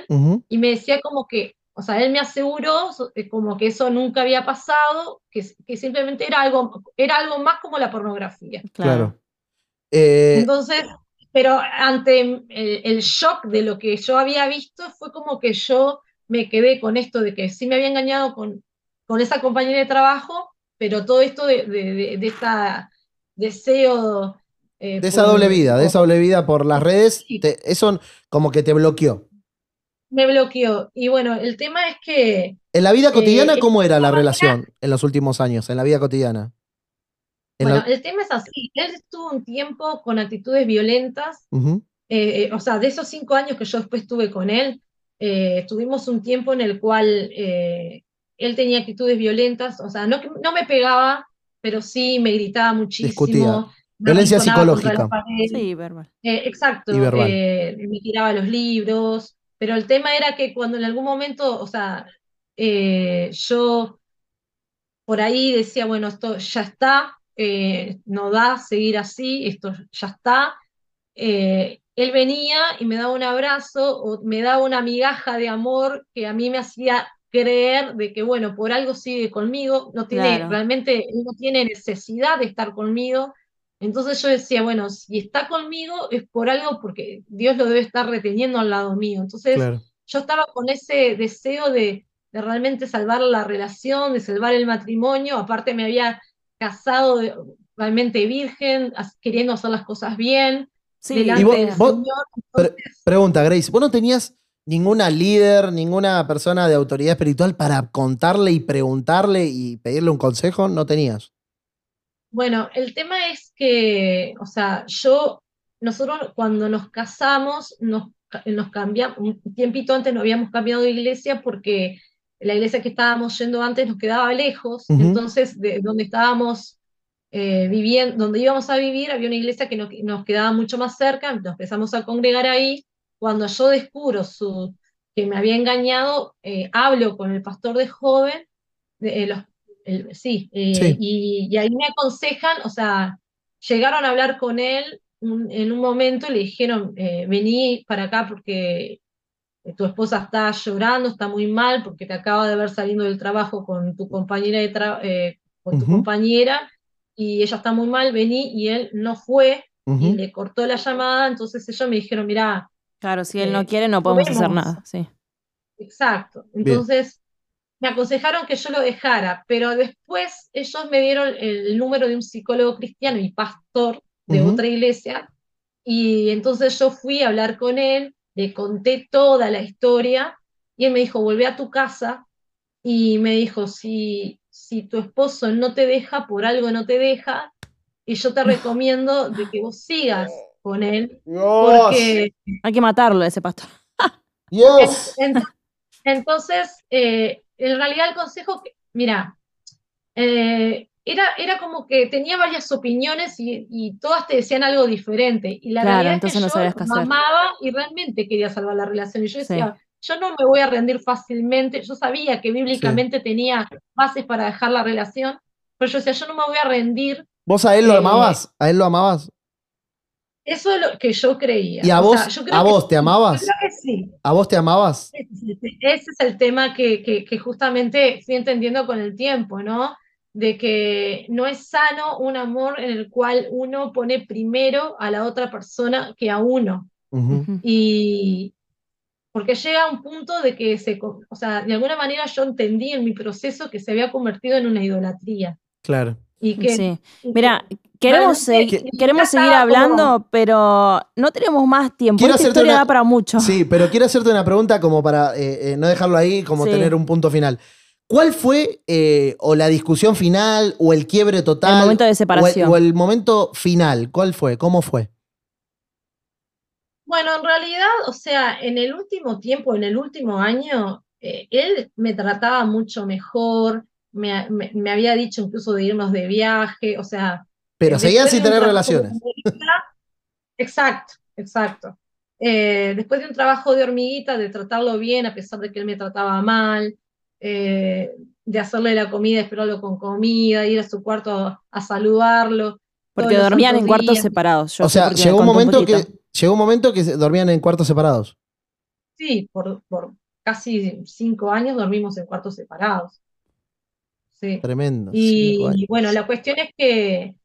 Speaker 4: y me decía como que, o sea, él me aseguró eh, como que eso nunca había pasado, que, que simplemente era algo, era algo más como la pornografía.
Speaker 2: Claro. Eh,
Speaker 4: Entonces, pero ante el, el shock de lo que yo había visto, fue como que yo me quedé con esto de que sí me había engañado con, con esa compañera de trabajo, pero todo esto de, de, de, de esta deseo. eh,
Speaker 2: de esa
Speaker 4: por-
Speaker 2: doble vida, de esa doble vida por las redes,
Speaker 4: Sí.
Speaker 2: te- eso como que te bloqueó.
Speaker 4: Me bloqueó. Y bueno, el tema es que
Speaker 2: En la vida cotidiana,
Speaker 4: Eh,
Speaker 2: ¿cómo era la relación en los últimos años? En la vida cotidiana. En
Speaker 4: Bueno,
Speaker 2: la-
Speaker 4: el tema es así. Él estuvo un tiempo con actitudes violentas,
Speaker 2: Ujú.
Speaker 4: eh, o sea, de esos cinco años que yo después estuve con él, eh, tuvimos un tiempo en el cual eh, él tenía actitudes violentas, o sea, no, no me pegaba, pero sí me gritaba muchísimo.
Speaker 2: Discutía.
Speaker 4: me
Speaker 2: Violencia psicológica.
Speaker 3: Sí, verbal.
Speaker 4: Eh, exacto,
Speaker 2: Y verbal.
Speaker 4: eh, me tiraba los libros, pero el tema era que cuando en algún momento, o sea, eh, yo por ahí decía, bueno, esto ya está, eh, no da seguir así, esto ya está. Eh, él venía y me daba un abrazo o me daba una migaja de amor que a mí me hacía creer de que, bueno, por algo sigue conmigo, no tiene,
Speaker 3: Claro.
Speaker 4: realmente no tiene necesidad de estar conmigo. Entonces yo decía, bueno, si está conmigo es por algo porque Dios lo debe estar reteniendo al lado mío. Entonces
Speaker 2: Claro.
Speaker 4: yo estaba con ese deseo de, de realmente salvar la relación, de salvar el matrimonio. Aparte me había casado de- realmente virgen, queriendo hacer las cosas bien,
Speaker 3: Sí,
Speaker 4: delante
Speaker 2: Y vos-
Speaker 4: del
Speaker 2: vos-
Speaker 4: Señor.
Speaker 2: Pre- pregunta, Grace, ¿vos no tenías ninguna líder, ninguna persona de autoridad espiritual para contarle y preguntarle y pedirle un consejo? ¿No tenías?
Speaker 4: Bueno, el tema es que, o sea, yo, nosotros cuando nos casamos, nos, nos cambiamos, un tiempito antes nos habíamos cambiado de iglesia porque la iglesia que estábamos yendo antes nos quedaba lejos, entonces de donde estábamos eh, viviendo, donde íbamos a vivir, había una iglesia que nos, nos quedaba mucho más cerca, nos empezamos a congregar ahí. Cuando yo descubro su, que me había engañado, eh, hablo con el pastor de joven, de, eh, los el- sí,
Speaker 2: Sí.
Speaker 4: Y, y ahí me aconsejan, o sea, llegaron a hablar con él un- en un momento y le dijeron, vení para acá porque tu esposa está llorando, está muy mal porque te acaba de ver saliendo del trabajo con tu compañera de tra- eh, con tu
Speaker 2: Ujú.
Speaker 4: compañera y ella está muy mal, vení, y él no fue y
Speaker 2: Ujú.
Speaker 4: le cortó la llamada, entonces ellos me dijeron, mirá,
Speaker 3: Claro, si él
Speaker 4: Eh,
Speaker 3: no quiere, no podemos hacer nada. Sí.
Speaker 4: Exacto. Entonces, me aconsejaron que yo lo dejara, pero después ellos me dieron el número de un psicólogo cristiano y pastor de
Speaker 2: Ujú.
Speaker 4: otra iglesia, y entonces yo fui a hablar con él, le conté toda la historia, y él me dijo, volvé a tu casa, y me dijo, si, si tu esposo no te deja, por algo no te deja, y yo te (laughs) recomiendo de que vos sigas con él, porque
Speaker 3: Hay que matarlo a ese pastor. (laughs)
Speaker 2: Dios.
Speaker 4: Ent- Entonces, eh, en realidad el consejo, que- mira, eh, era, era como que tenía varias opiniones y, y todas te decían algo diferente. Y la
Speaker 3: Claro,
Speaker 4: realidad
Speaker 3: entonces
Speaker 4: es que yo
Speaker 3: qué
Speaker 4: lo
Speaker 3: hacer.
Speaker 4: amaba y realmente quería salvar la relación. Y yo
Speaker 3: Sí.
Speaker 4: decía, yo no me voy a rendir fácilmente. Yo sabía que bíblicamente tenía bases para dejar la relación, pero yo decía, yo no me voy a rendir.
Speaker 2: ¿Vos a él lo
Speaker 4: Eh,
Speaker 2: amabas? ¿A él lo amabas?
Speaker 4: Eso es lo que yo creía.
Speaker 2: ¿Y a
Speaker 4: O
Speaker 2: vos,
Speaker 4: sea, yo creo
Speaker 2: a
Speaker 4: que
Speaker 2: vos te amabas?
Speaker 4: Yo creo que sí.
Speaker 2: ¿A vos te amabas?
Speaker 4: Ese es el te- ese es el tema que, que- que justamente fui entendiendo con el tiempo, ¿no? De que no es sano un amor en el cual uno pone primero a la otra persona que a uno. Y porque llega un punto de que se, o sea, de alguna manera yo entendí en mi proceso que se había convertido en una idolatría.
Speaker 2: Claro.
Speaker 4: Y que,
Speaker 3: Sí. Mira, queremos, queremos seguir hablando,
Speaker 4: como-
Speaker 3: pero no tenemos más tiempo.
Speaker 2: Quiero
Speaker 3: Esta historia
Speaker 2: una-
Speaker 3: da para mucho.
Speaker 2: Sí, pero quiero hacerte una pregunta como para eh, eh, no dejarlo ahí, como
Speaker 3: Sí.
Speaker 2: tener un punto final. ¿Cuál fue eh, o la discusión final o el quiebre total?
Speaker 3: El momento de
Speaker 2: o el-
Speaker 3: separación.
Speaker 2: O el, momento final? ¿Cuál fue? ¿Cómo fue?
Speaker 4: Bueno, en realidad, o sea, en el último tiempo, en el último año, eh, él me trataba mucho mejor, me, me- me había dicho incluso de irnos de viaje, o sea,
Speaker 2: Pero seguían sin tener relaciones.
Speaker 4: hormiguita- Exacto, exacto. Eh, después de un trabajo de hormiguita, de tratarlo bien, a pesar de que él me trataba mal, eh, de hacerle la comida, esperarlo con comida, ir a su cuarto a, a saludarlo.
Speaker 3: Porque dormían en cuartos
Speaker 4: días.
Speaker 3: separados. Yo
Speaker 2: o sea, llegó un momento que llegó un momento que dormían en cuartos separados.
Speaker 4: Sí, por, por casi cinco años dormimos en cuartos separados. Sí.
Speaker 2: Tremendo.
Speaker 4: Y, bueno, la cuestión es que,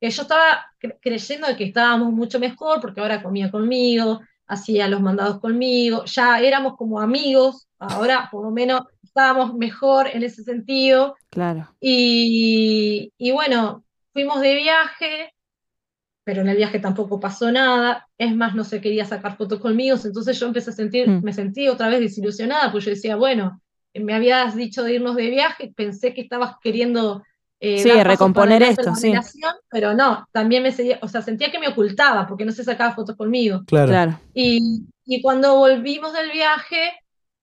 Speaker 4: que yo estaba cre- creyendo que estábamos mucho mejor porque ahora comía conmigo, hacía los mandados conmigo, ya éramos como amigos, ahora por lo menos estábamos mejor en ese sentido.
Speaker 3: Claro.
Speaker 4: Y, y bueno, fuimos de viaje, pero en el viaje tampoco pasó nada. Es más, no se quería sacar fotos conmigo, entonces yo empecé a sentir,
Speaker 3: Mm.
Speaker 4: me sentí otra vez desilusionada, pues yo decía, bueno, me habías dicho de irnos de viaje, pensé que estabas queriendo eh,
Speaker 3: Sí, recomponer esto, sí.
Speaker 4: pero no, también me seguía, o sea, sentía que me ocultaba porque no se sacaba fotos conmigo.
Speaker 2: Claro.
Speaker 3: Claro.
Speaker 4: Y, y cuando volvimos del viaje,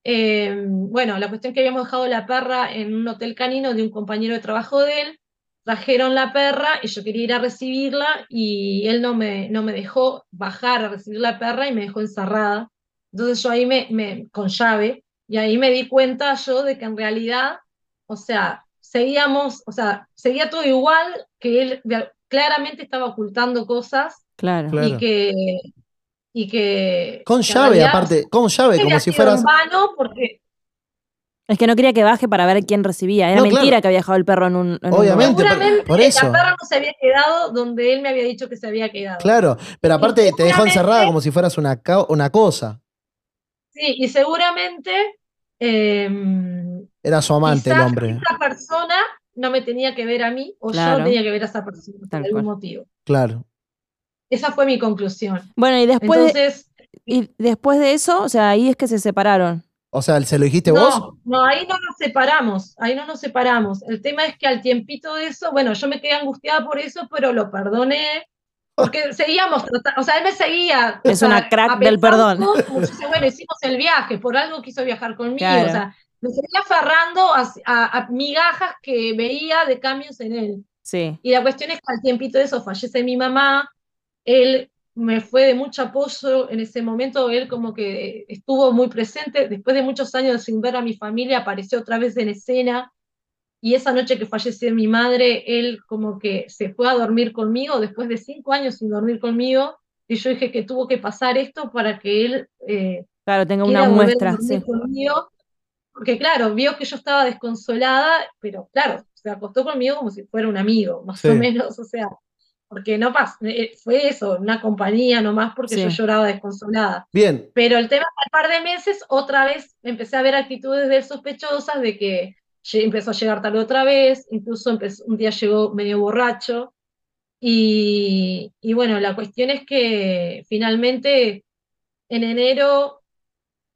Speaker 4: eh, bueno, la cuestión que habíamos dejado la perra en un hotel canino de un compañero de trabajo de él, trajeron la perra y yo quería ir a recibirla y él no me, no me dejó bajar a recibir la perra y me dejó encerrada. Entonces yo ahí me, me, con llave, y ahí me di cuenta yo de que en realidad, o sea, seguíamos, o sea, seguía todo igual, que él claramente estaba ocultando cosas
Speaker 3: Claro.
Speaker 2: Claro.
Speaker 4: y que y que
Speaker 2: Con
Speaker 4: que
Speaker 2: llave,
Speaker 4: realidad
Speaker 2: aparte, con llave, como si fueras.
Speaker 4: porque
Speaker 3: Es que no quería que baje para ver quién recibía. Era
Speaker 2: No,
Speaker 3: mentira
Speaker 2: claro.
Speaker 3: que había dejado el perro en un. en un
Speaker 2: Obviamente,
Speaker 4: seguramente
Speaker 2: por eso.
Speaker 4: la perra no se había quedado donde él me había dicho que se había quedado.
Speaker 2: Claro, pero aparte te dejó encerrada como si fueras una, cosa.
Speaker 4: Sí, y seguramente eh,
Speaker 2: Era su amante el hombre.
Speaker 4: esa persona no me tenía que ver a mí o
Speaker 3: Claro.
Speaker 4: yo tenía que ver a esa persona por algún
Speaker 3: cual.
Speaker 4: motivo.
Speaker 2: Claro.
Speaker 4: Esa fue mi conclusión.
Speaker 3: Bueno, y después, de,
Speaker 4: Entonces,
Speaker 3: y después de eso, o sea, ahí es que se separaron.
Speaker 2: O sea, ¿se lo dijiste vos?
Speaker 4: No, no, ahí no nos separamos, ahí no nos separamos. El tema es que al tiempito de eso, bueno, yo me quedé angustiada por eso, pero lo perdoné, porque (laughs) seguíamos o sea, él me seguía. o
Speaker 3: Es una
Speaker 4: sea,
Speaker 3: crack del perdón.
Speaker 4: decía, bueno, hicimos el viaje, por algo quiso viajar conmigo,
Speaker 3: Claro.
Speaker 4: o sea, me seguía aferrando a, a- a migajas que veía de cambios en él.
Speaker 3: Sí.
Speaker 4: Y la cuestión es que al tiempito de eso fallece mi mamá, él me fue de mucho apoyo en ese momento, él como que estuvo muy presente, después de muchos años sin ver a mi familia, apareció otra vez en escena, y esa noche que falleció mi madre, él como que se fue a dormir conmigo, después de cinco años sin dormir conmigo, y yo dije que tuvo que pasar esto para que él eh,
Speaker 3: Claro,
Speaker 4: quiera
Speaker 3: una muestra,
Speaker 4: dormir
Speaker 3: sí.
Speaker 4: conmigo, porque claro, vio que yo estaba desconsolada, pero claro, se acostó conmigo como si fuera un amigo, más
Speaker 2: Sí.
Speaker 4: o menos, o sea, porque no pasa, fue eso, una compañía nomás porque yo
Speaker 3: Sí.
Speaker 4: lloraba desconsolada.
Speaker 2: Bien.
Speaker 4: Pero el tema, al par de meses, otra vez empecé a ver actitudes de él sospechosas, de que empezó a llegar tarde otra vez, incluso empezó- un día llegó medio borracho, y, y bueno, la cuestión es que finalmente en enero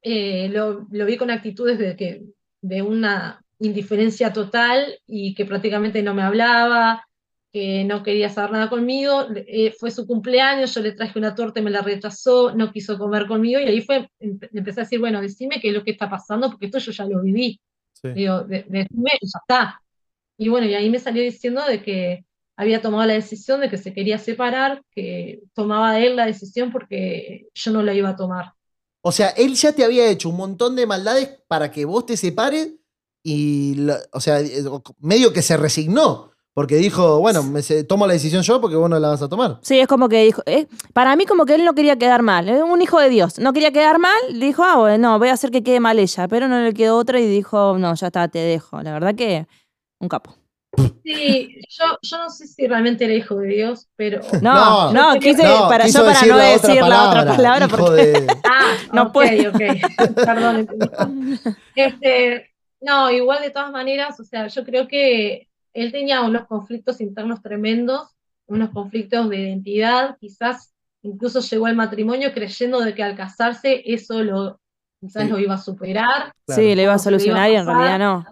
Speaker 4: eh, lo, lo vi con actitudes de, que, de una indiferencia total y que prácticamente no me hablaba, que no quería saber nada conmigo. Eh, fue su cumpleaños, yo le traje una torta y me la rechazó, no quiso comer conmigo y ahí fue, empe- empecé a decir, bueno, decime qué es lo que está pasando, porque esto yo ya lo viví.
Speaker 2: Sí.
Speaker 4: Digo, de- decime ya está. Y bueno, y ahí me salió diciendo de que había tomado la decisión de que se quería separar, que tomaba él la decisión porque yo no la iba a tomar.
Speaker 2: O sea, él ya te había hecho un montón de maldades para que vos te separes y, la- o sea, eh, medio que se resignó. Porque dijo, bueno, me se- tomo la decisión yo porque vos no la vas a tomar.
Speaker 3: Sí, es como que dijo, eh, para mí como que él no quería quedar mal, es un hijo de Dios, no quería quedar mal, dijo, ah, bueno, voy a hacer que quede mal ella, pero no le quedó otra y dijo, no, ya está, te dejo. La verdad que un capo.
Speaker 4: Sí, yo, yo no sé si realmente era hijo de Dios, pero... (laughs)
Speaker 3: No,
Speaker 2: No,
Speaker 3: no, quise,
Speaker 2: No,
Speaker 3: para,
Speaker 2: quiso
Speaker 3: yo para
Speaker 2: decir
Speaker 3: no
Speaker 2: la
Speaker 3: decir la otra palabra
Speaker 2: hijo
Speaker 3: porque...
Speaker 2: de- (laughs)
Speaker 4: Ah,
Speaker 3: No
Speaker 4: ok,
Speaker 3: puedo.
Speaker 4: ok. (laughs) Perdón. entendí. Este, no, igual de todas maneras, o sea, yo creo que él tenía unos conflictos internos tremendos, unos conflictos de identidad, quizás incluso llegó al matrimonio creyendo de que al casarse eso lo quizás
Speaker 2: Sí.
Speaker 4: lo iba a superar.
Speaker 2: Claro.
Speaker 3: Sí, lo iba a
Speaker 4: Como que le iba a
Speaker 3: solucionar y en realidad no.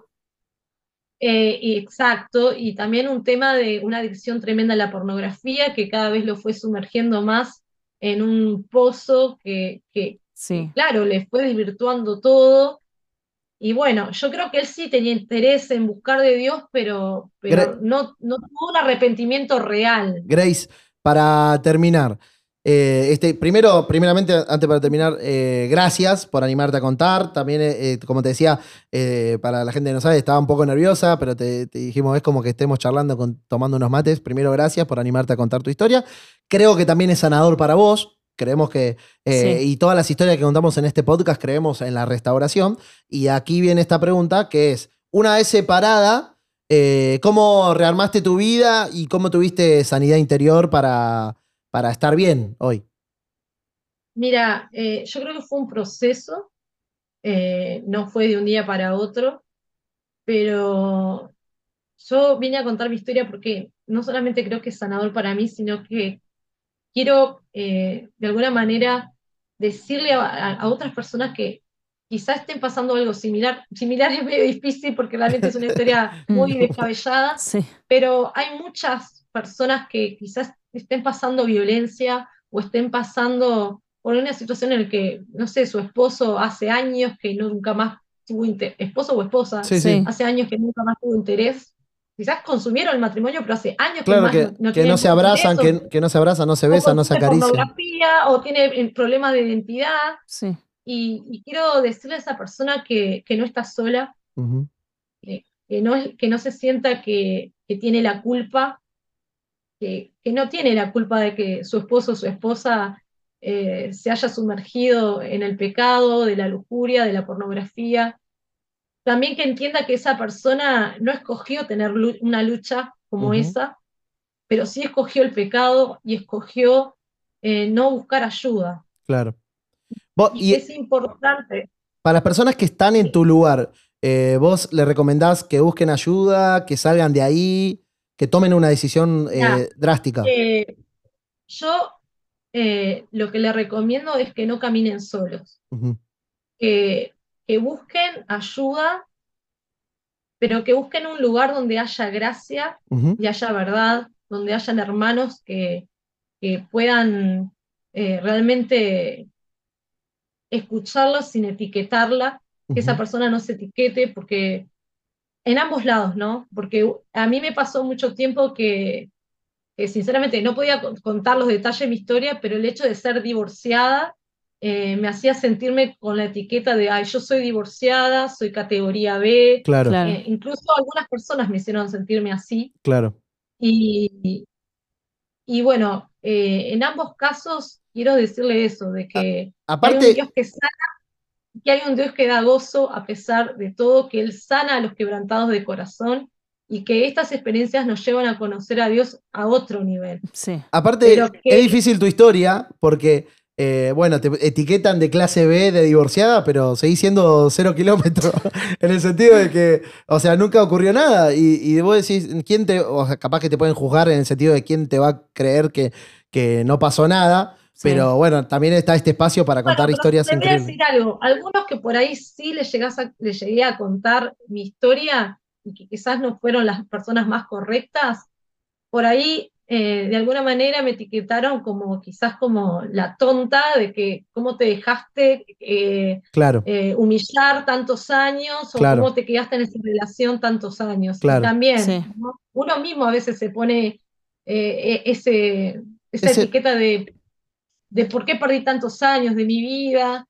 Speaker 4: Eh, y exacto, y también un tema de una adicción tremenda a la pornografía que cada vez lo fue sumergiendo más en un pozo que, que
Speaker 3: Sí.
Speaker 4: claro, le fue desvirtuando todo. Y bueno, yo creo que él sí tenía interés en buscar de Dios, pero, no, no tuvo un arrepentimiento real.
Speaker 2: Grace, para terminar, eh, este, primero, primeramente, antes para terminar, eh, gracias por animarte a contar. También, eh, como te decía, para la gente que no sabe, estaba un poco nerviosa, pero te, te dijimos, es como que estemos charlando, con- tomando unos mates. Primero, gracias por animarte a contar tu historia. Creo que también es sanador para vos. Creemos que, eh,
Speaker 3: Sí.
Speaker 2: y todas las historias que contamos en este podcast, creemos en la restauración. Y aquí viene esta pregunta, que es, una vez separada, eh, ¿cómo rearmaste tu vida y cómo tuviste sanidad interior para, para estar bien hoy?
Speaker 4: Mira, eh, yo creo que fue un proceso, eh, no fue de un día para otro, pero yo vine a contar mi historia porque no solamente creo que es sanador para mí, sino que quiero eh, de alguna manera decirle a, a- otras personas que quizás estén pasando algo similar. Similar (laughs) es medio difícil porque realmente es una historia (laughs) muy
Speaker 3: Mm.
Speaker 4: descabellada,
Speaker 3: Sí.
Speaker 4: pero hay muchas personas que quizás estén pasando violencia o estén pasando por una situación en la que, no sé, su esposo hace años que nunca más tuvo interés, esposo o esposa,
Speaker 2: Sí.
Speaker 3: sí.
Speaker 4: hace años que nunca más tuvo interés. Quizás consumieron el matrimonio, pero hace años que
Speaker 2: Claro
Speaker 4: más
Speaker 2: que,
Speaker 4: no, no
Speaker 2: que no se abrazan, que, que no se abrazan, no se besan, no se acarician.
Speaker 4: pornografía o tiene eh, problemas de identidad.
Speaker 3: Sí.
Speaker 4: Y, y quiero decirle a esa persona que, que no está sola,
Speaker 2: Ujú.
Speaker 4: que, que no, que no se sienta que, que tiene la culpa, que, que no tiene la culpa de que su esposo o su esposa eh, se haya sumergido en el pecado, de la lujuria, de la pornografía. También que entienda que esa persona no escogió tener una lucha como esa, pero sí escogió el pecado y escogió eh, no buscar ayuda.
Speaker 2: Claro. Vos-
Speaker 4: Y,
Speaker 2: y
Speaker 4: es importante.
Speaker 2: para las personas que están en tu lugar, eh, ¿vos le recomendás que busquen ayuda, que salgan de ahí, que tomen una decisión eh, drástica?
Speaker 4: Eh, yo lo que le recomiendo es que no caminen solos, que, que busquen ayuda, pero que busquen un lugar donde haya gracia y haya verdad, donde hayan hermanos que, que puedan eh, realmente escucharlos sin etiquetarla, que esa persona no se etiquete, porque en ambos lados, ¿no? Porque a mí me pasó mucho tiempo que, que sinceramente no podía con- contar los detalles de mi historia, pero el hecho de ser divorciada eh, me hacía sentirme con la etiqueta de, ay, yo soy divorciada, soy categoría B.
Speaker 2: Claro,
Speaker 3: Claro.
Speaker 4: Eh, incluso algunas personas me hicieron sentirme así.
Speaker 2: claro.
Speaker 4: Y, y bueno, eh, en ambos casos quiero decirle eso, de que hay un
Speaker 2: Aparte,
Speaker 4: Dios que sana, que hay un Dios que da gozo a pesar de todo, que Él sana a los quebrantados de corazón y que estas experiencias nos llevan a conocer a Dios a otro nivel.
Speaker 3: Sí.
Speaker 2: aparte
Speaker 4: que-
Speaker 2: es difícil tu historia porque, eh, bueno, te etiquetan de clase B de divorciada, pero seguís siendo cero kilómetros. (laughs) en el sentido de que, o sea, nunca ocurrió nada. Y, y vos decís, ¿quién te, o sea, capaz que te pueden juzgar en el sentido de quién te va a creer que, que no pasó nada.
Speaker 3: Sí.
Speaker 2: Pero bueno, también está este espacio para contar historias
Speaker 4: te voy a decir algo, algunos que por ahí sí les, llegás a- les llegué a contar mi historia y que quizás no fueron las personas más correctas, por ahí eh, de alguna manera me etiquetaron como quizás como la tonta de que cómo te dejaste eh,
Speaker 2: Claro,
Speaker 4: eh, humillar tantos años o
Speaker 2: Claro.
Speaker 4: cómo te quedaste en esa relación tantos años. Y también,
Speaker 3: Sí.
Speaker 4: ¿no? uno mismo a veces se pone eh, e- ese, esa
Speaker 2: Ese-
Speaker 4: etiqueta de, de por qué perdí tantos años de mi vida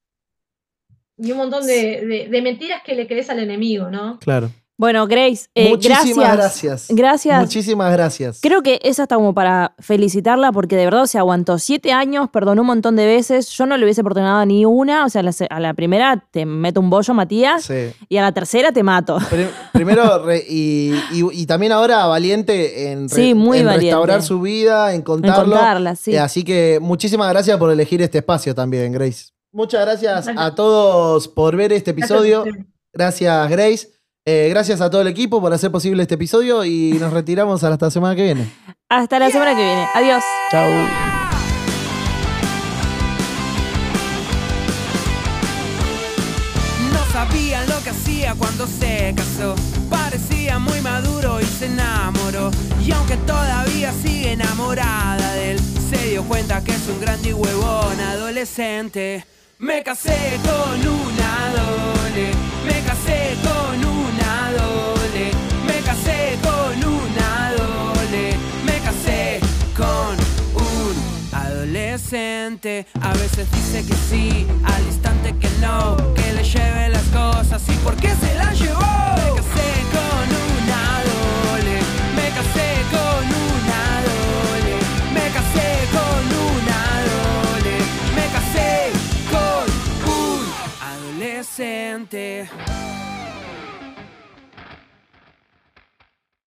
Speaker 4: y un montón de, de- de mentiras que le crees al enemigo, ¿no?
Speaker 2: claro.
Speaker 3: Bueno, Grace, eh,
Speaker 2: Muchísimas
Speaker 3: gracias.
Speaker 2: gracias.
Speaker 3: Gracias.
Speaker 2: Muchísimas gracias.
Speaker 3: Creo que es hasta como para felicitarla porque de verdad se aguantó siete años, perdonó un montón de veces. Yo no le hubiese perdonado ni una. O sea, a la, se- a la primera te meto un bollo, Matías,
Speaker 2: Sí.
Speaker 3: y a la tercera te mato.
Speaker 2: Pri- Primero, re- y, y- y también ahora valiente en, re-
Speaker 3: Sí, muy
Speaker 2: en
Speaker 3: valiente.
Speaker 2: restaurar su vida, en
Speaker 3: En
Speaker 2: contarlo.
Speaker 3: contarla, sí.
Speaker 2: Eh, Así que muchísimas gracias por elegir este espacio también, Grace. Muchas gracias a todos por ver este episodio. (laughs)
Speaker 4: Gracias,
Speaker 2: Grace. Eh, gracias a todo el equipo por hacer posible este episodio y nos retiramos hasta la semana que viene.
Speaker 3: Hasta la semana que viene. Adiós.
Speaker 2: Chau.
Speaker 1: No sabían lo que hacía cuando se casó. Parecía muy maduro y se enamoró. Y aunque todavía sigue enamorada de él, se dio cuenta que es un grande y huevón adolescente. Me casé con una dole, me casé con una dole, me casé con una dole, me casé con un adolescente. A veces dice que sí, al instante que no, que le lleve las cosas y por qué se las llevó. Me casé con una dole, me casé presente.